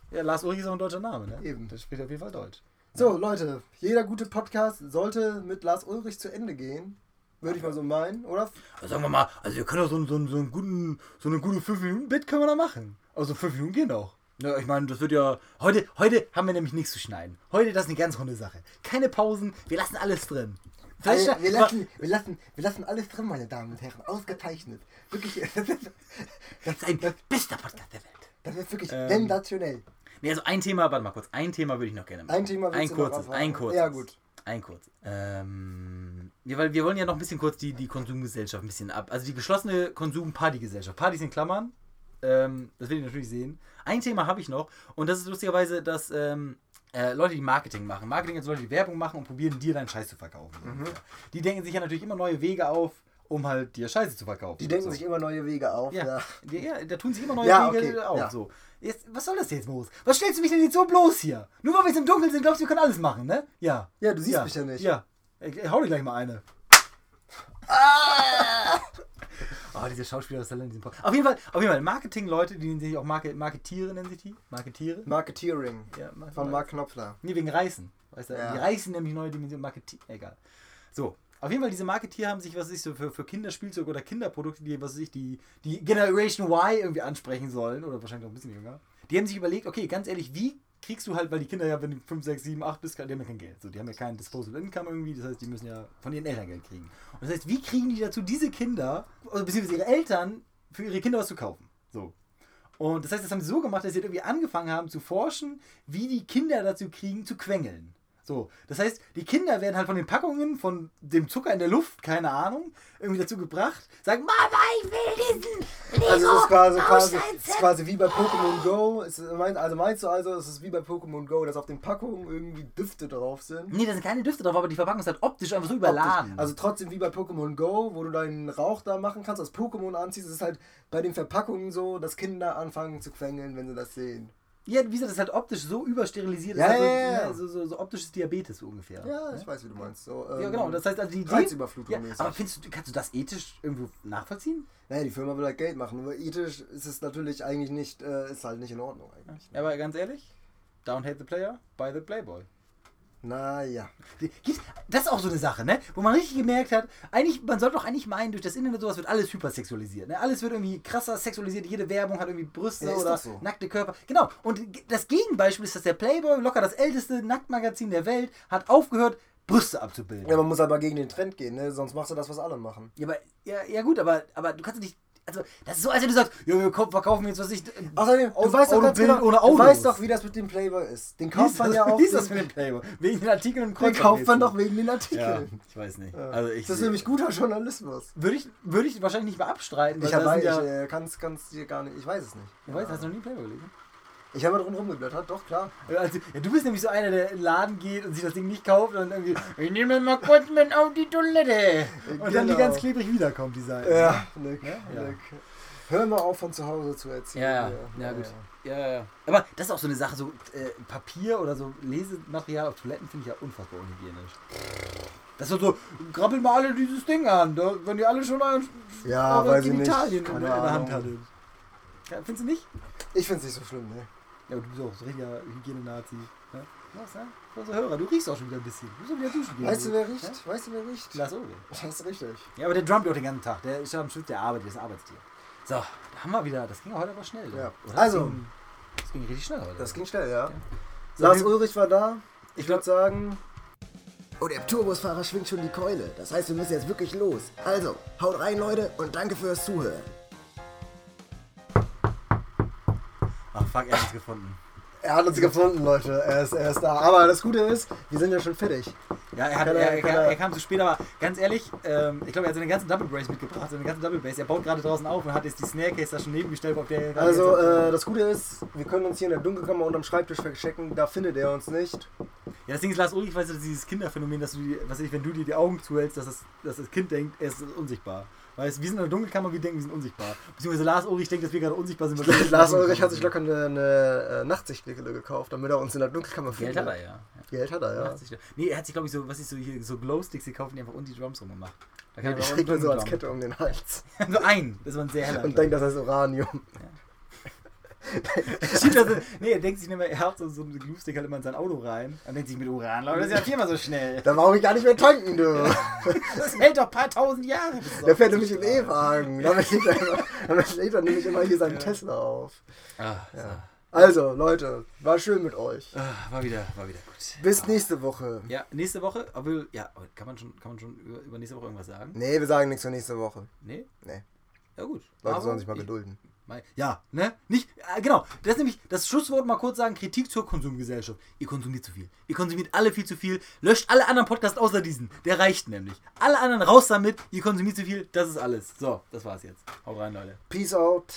Ja, Lars Ulrich ist auch ein deutscher Name, ne? Eben. Das spielt auf jeden Fall Deutsch. So Leute, jeder gute Podcast sollte mit Lars Ulrich zu Ende gehen. Würde ich mal so meinen, oder? Also sagen wir mal, also wir können doch so, einen- so, so einen guten, so eine gute 5-Minuten-Bit können wir da machen. Also 5 Minuten gehen auch. Ja, ich meine, das wird ja. Heute, heute haben wir nämlich nichts zu schneiden. Heute das ist eine ganz runde Sache. Keine Pausen, wir lassen alles drin. Vielleicht, Also, wir, lassen, wir, lassen, wir lassen alles drin, meine Damen und Herren. Ausgezeichnet. Wirklich, <laughs> das ist ein bester Podcast der Welt. das ist wirklich Ähm, sensationell. Nee, also ein Thema, warte mal kurz, ein Thema würde ich noch gerne machen. Ein Thema Ein kurzes, ein kurzes. Ja, gut. Ein kurzes. Ähm, ja, weil wir wollen ja noch ein bisschen kurz die, die Konsumgesellschaft ein bisschen ab. Also die geschlossene Konsum-Partygesellschaft. Partys in Klammern. Ähm, das will ich natürlich sehen. Ein Thema habe ich noch und das ist lustigerweise, dass ähm, äh, Leute, die Marketing machen. Marketing ist Leute, die Werbung machen und probieren, dir deinen Scheiß zu verkaufen. Mhm. Die denken sich ja natürlich immer neue Wege auf, um halt dir Scheiße zu verkaufen. Die denken So. sich immer neue Wege auf. Ja, Ja. ja, da tun sie immer neue Ja, Wege okay, auf. So. Jetzt, was soll das jetzt, Moos? Was stellst du mich denn jetzt so bloß hier? Nur weil wir jetzt im Dunkeln sind, glaubst du, wir können alles machen, ne? Ja. Ja, du siehst mich ja nicht. Ja. Ich, ich hau dir gleich mal eine. <laughs> Oh, diese Schauspieler aus Talent. Pod- Auf jeden Fall, auf jeden Fall, Marketing-Leute, die nennen sich auch Marke, Marketiere, nennen sich die? Marketiere? Marketeering Ja, Mar- von Mark Knopfler. Nee, wegen Reißen. Weißt du, Ja. die reißen nämlich neue Dimensionen. Marketier. Egal. So. Auf jeden Fall, diese Marketier haben sich, was weiß ich so, für, für Kinderspielzeug oder Kinderprodukte, die, was weiß ich, die, die Generation Y irgendwie ansprechen sollen, oder wahrscheinlich noch ein bisschen jünger, die haben sich überlegt, okay, ganz ehrlich, wie kriegst du halt, weil die Kinder ja, wenn du 5, 6, 7, 8 bist, die haben ja kein Geld. So, die haben ja kein Disposable Income irgendwie, das heißt, die müssen ja von ihren Eltern Geld kriegen. Und das heißt, wie kriegen die dazu, diese Kinder, also beziehungsweise ihre Eltern, für ihre Kinder was zu kaufen? So. Und das heißt, das haben sie so gemacht, dass sie irgendwie angefangen haben zu forschen, wie die Kinder dazu kriegen, zu quengeln. So, das heißt, die Kinder werden halt von den Packungen, von dem Zucker in der Luft, keine Ahnung, irgendwie dazu gebracht, sagen, Mama, ich will diesen Lego Also es ist quasi, quasi, ist quasi wie bei Pokémon Go. Es ist, also meinst du also, es ist wie bei Pokémon Go, dass auf den Packungen irgendwie Düfte drauf sind? Nee, da sind keine Düfte drauf, aber die Verpackung ist halt optisch einfach so überladen. Optisch. Also trotzdem wie bei Pokémon Go, wo du deinen Rauch da machen kannst, als Pokémon anziehst, ist es halt bei den Verpackungen so, dass Kinder anfangen zu quengeln, wenn sie das sehen. Ja, wie gesagt, das ist halt optisch so übersterilisiert. Ja, ist ja, halt ja, so, so, so, optisches Diabetes so ungefähr. Ja, ich weiß, wie du meinst. So, ähm, Ja, genau. Das heißt, also die Idee. Ja, aber findest du, kannst du das ethisch irgendwo nachvollziehen? Naja, die Firma will halt Geld machen. Nur ethisch ist es natürlich eigentlich nicht, äh, ist halt nicht in Ordnung eigentlich. Ja, aber ganz ehrlich, don't hate the player, buy the playboy. Naja. Das ist auch so eine Sache, ne? Wo man richtig gemerkt hat, eigentlich, man sollte doch eigentlich meinen, durch das Internet sowas wird alles hypersexualisiert. Ne? Alles wird irgendwie krasser sexualisiert, jede Werbung hat irgendwie Brüste Ja, oder so. nackte Körper. Genau. Und das Gegenbeispiel ist, dass der Playboy, locker das älteste Nacktmagazin der Welt, hat aufgehört, Brüste abzubilden. Ja, man muss aber gegen den Trend gehen, ne? Sonst machst du das, was alle machen. Ja, aber, ja, ja gut, aber, aber du kannst nicht. Also, das ist so, als wenn du sagst, ja, wir kau- verkaufen jetzt, was ich. Außerdem, Auto- du weißt doch ganz genau, ohne du Autos. weißt doch, wie das mit dem Playboy ist. Den kauft man ja auch. Wie ist das mit dem Playboy? <laughs> Wegen den Artikeln und den kauft man doch wegen den Ja, Artikeln. ich weiß nicht. Ja. Also ich, das ist nämlich guter Journalismus. würde ich, würde ich wahrscheinlich nicht mehr abstreiten. Ich, sind ich ja, äh, kann's, kann's dir gar nicht. Ich weiß es nicht. ich weiß, hast du noch nie Playboy gelesen? Ich habe mal drum rumgeblättert, doch, klar. Also, ja, du bist nämlich so einer, der in den Laden geht und sich das Ding nicht kauft und dann irgendwie, ich nehme mal kurz mit auf die Toilette. Und dann die Genau. ganz klebrig wiederkommt, die Seite. Ja, Nick, Ja? Ja. Nick. Hör mal auf, von zu Hause zu erzählen. Ja, ja, ja, gut. Ja, ja, ja. Aber das ist auch so eine Sache, so äh, Papier oder so Lesematerial auf Toiletten finde ich ja unfassbar unhygienisch. Das ist so, grabbelt mal alle dieses Ding an, da, wenn ihr alle schon euren, Ja. Genitalien in, in der Hand. Ja, findest du nicht? Ich finde es nicht so schlimm, ne? Ja, aber du bist auch so richtiger Hygiene-Nazi. Ja? Was, ne? Unser Hörer, du riechst auch schon wieder ein bisschen. Du bist auch wieder duschen gehen. Weißt du, wer Ja? riecht? Weißt du, wer riecht? Lars Ulrich. Das ist richtig. Ja, aber der drummt ja auch den ganzen Tag. Der ist ja am Stück der Arbeit, ist ein Arbeitstier. So, da haben wir wieder. Das ging heute aber schnell. Ja. Oder? Also. Das ging, das ging richtig schnell heute. Das ging schnell, ja. So, Lars Ulrich war da. Ich Ich würde sagen, Oh, der Turbusfahrer schwingt schon die Keule. Das heißt, wir müssen jetzt wirklich los. Also, haut rein, Leute, und danke fürs Zuhören. Ach, fuck, er hat es gefunden. er hat uns gefunden, Leute. Er ist, er ist da. Aber das Gute ist, wir sind ja schon fertig. Ja, er, hat, er, er- er, er, kam zu spät, aber ganz ehrlich, ähm, ich glaube, er hat seine ganzen Double Brace mitgebracht, seine ganzen Double Bass. Er baut gerade draußen auf und hat jetzt die Snare Case da schon nebengestellt, auf der er Also, äh, das Gute ist, wir können uns hier in der Dunkelkammer unterm Schreibtisch verstecken. Da findet er uns nicht. Ja, das Ding ist, Lars Ulrich, weißt du, dieses Kinderphänomen, dass du, die, was weiß ich, wenn du dir die Augen zuhältst, dass das, dass das Kind denkt, er ist unsichtbar. Weißt du, wir sind in der Dunkelkammer, wir denken, wir sind unsichtbar. Beziehungsweise Lars Ulrich denkt, dass wir gerade unsichtbar sind. <laughs> Lars Ulrich hat sich locker eine, eine äh, Nachtsichtbrille gekauft, damit er uns in der Dunkelkammer Geld findet. hat er, ja. Geld hat er, ja. Nee, er hat sich, glaube ich, so, was ist so hier, so Glowsticks gekauft, die einfach unten die Drums rum gemacht. Da kann Die er auch <laughs> trägt man so als. Kette um den Hals. <laughs> so ein, das war ein sehr heller. Und denkt, das heißt Uranium. <laughs> Schiebt er so, nee, er denkt sich nicht mehr, er hat so, so einen Glue-Stick halt immer in sein Auto rein. Dann denkt sich mit Uran, Leute, das ist ja viermal so schnell. Da brauche ich gar nicht mehr tanken, du. Das hält doch ein paar tausend Jahre. <laughs> Der fährt nämlich im E-Wagen. Damit lädt er, nämlich immer hier seinen Tesla auf. Ah, so. Also, Leute, war schön mit euch. ah, war wieder, war wieder gut. Bis nächste Woche. Ja, nächste Woche, obwohl, ja, kann man schon, kann man schon über, über nächste Woche irgendwas sagen? Nee, wir sagen nichts für nächste Woche. Nee? Nee. Ja gut. Leute Aber sollen sich mal ich- gedulden. Ja, ne? Nicht, äh, genau. Das ist nämlich das Schlusswort mal kurz sagen: Kritik zur Konsumgesellschaft. Ihr konsumiert zu viel. Ihr konsumiert alle viel zu viel. Löscht alle anderen Podcasts außer diesen. Der reicht nämlich. Alle anderen raus damit. Ihr konsumiert zu viel. Das ist alles. So, das war's jetzt. Hau rein, Leute. Peace out.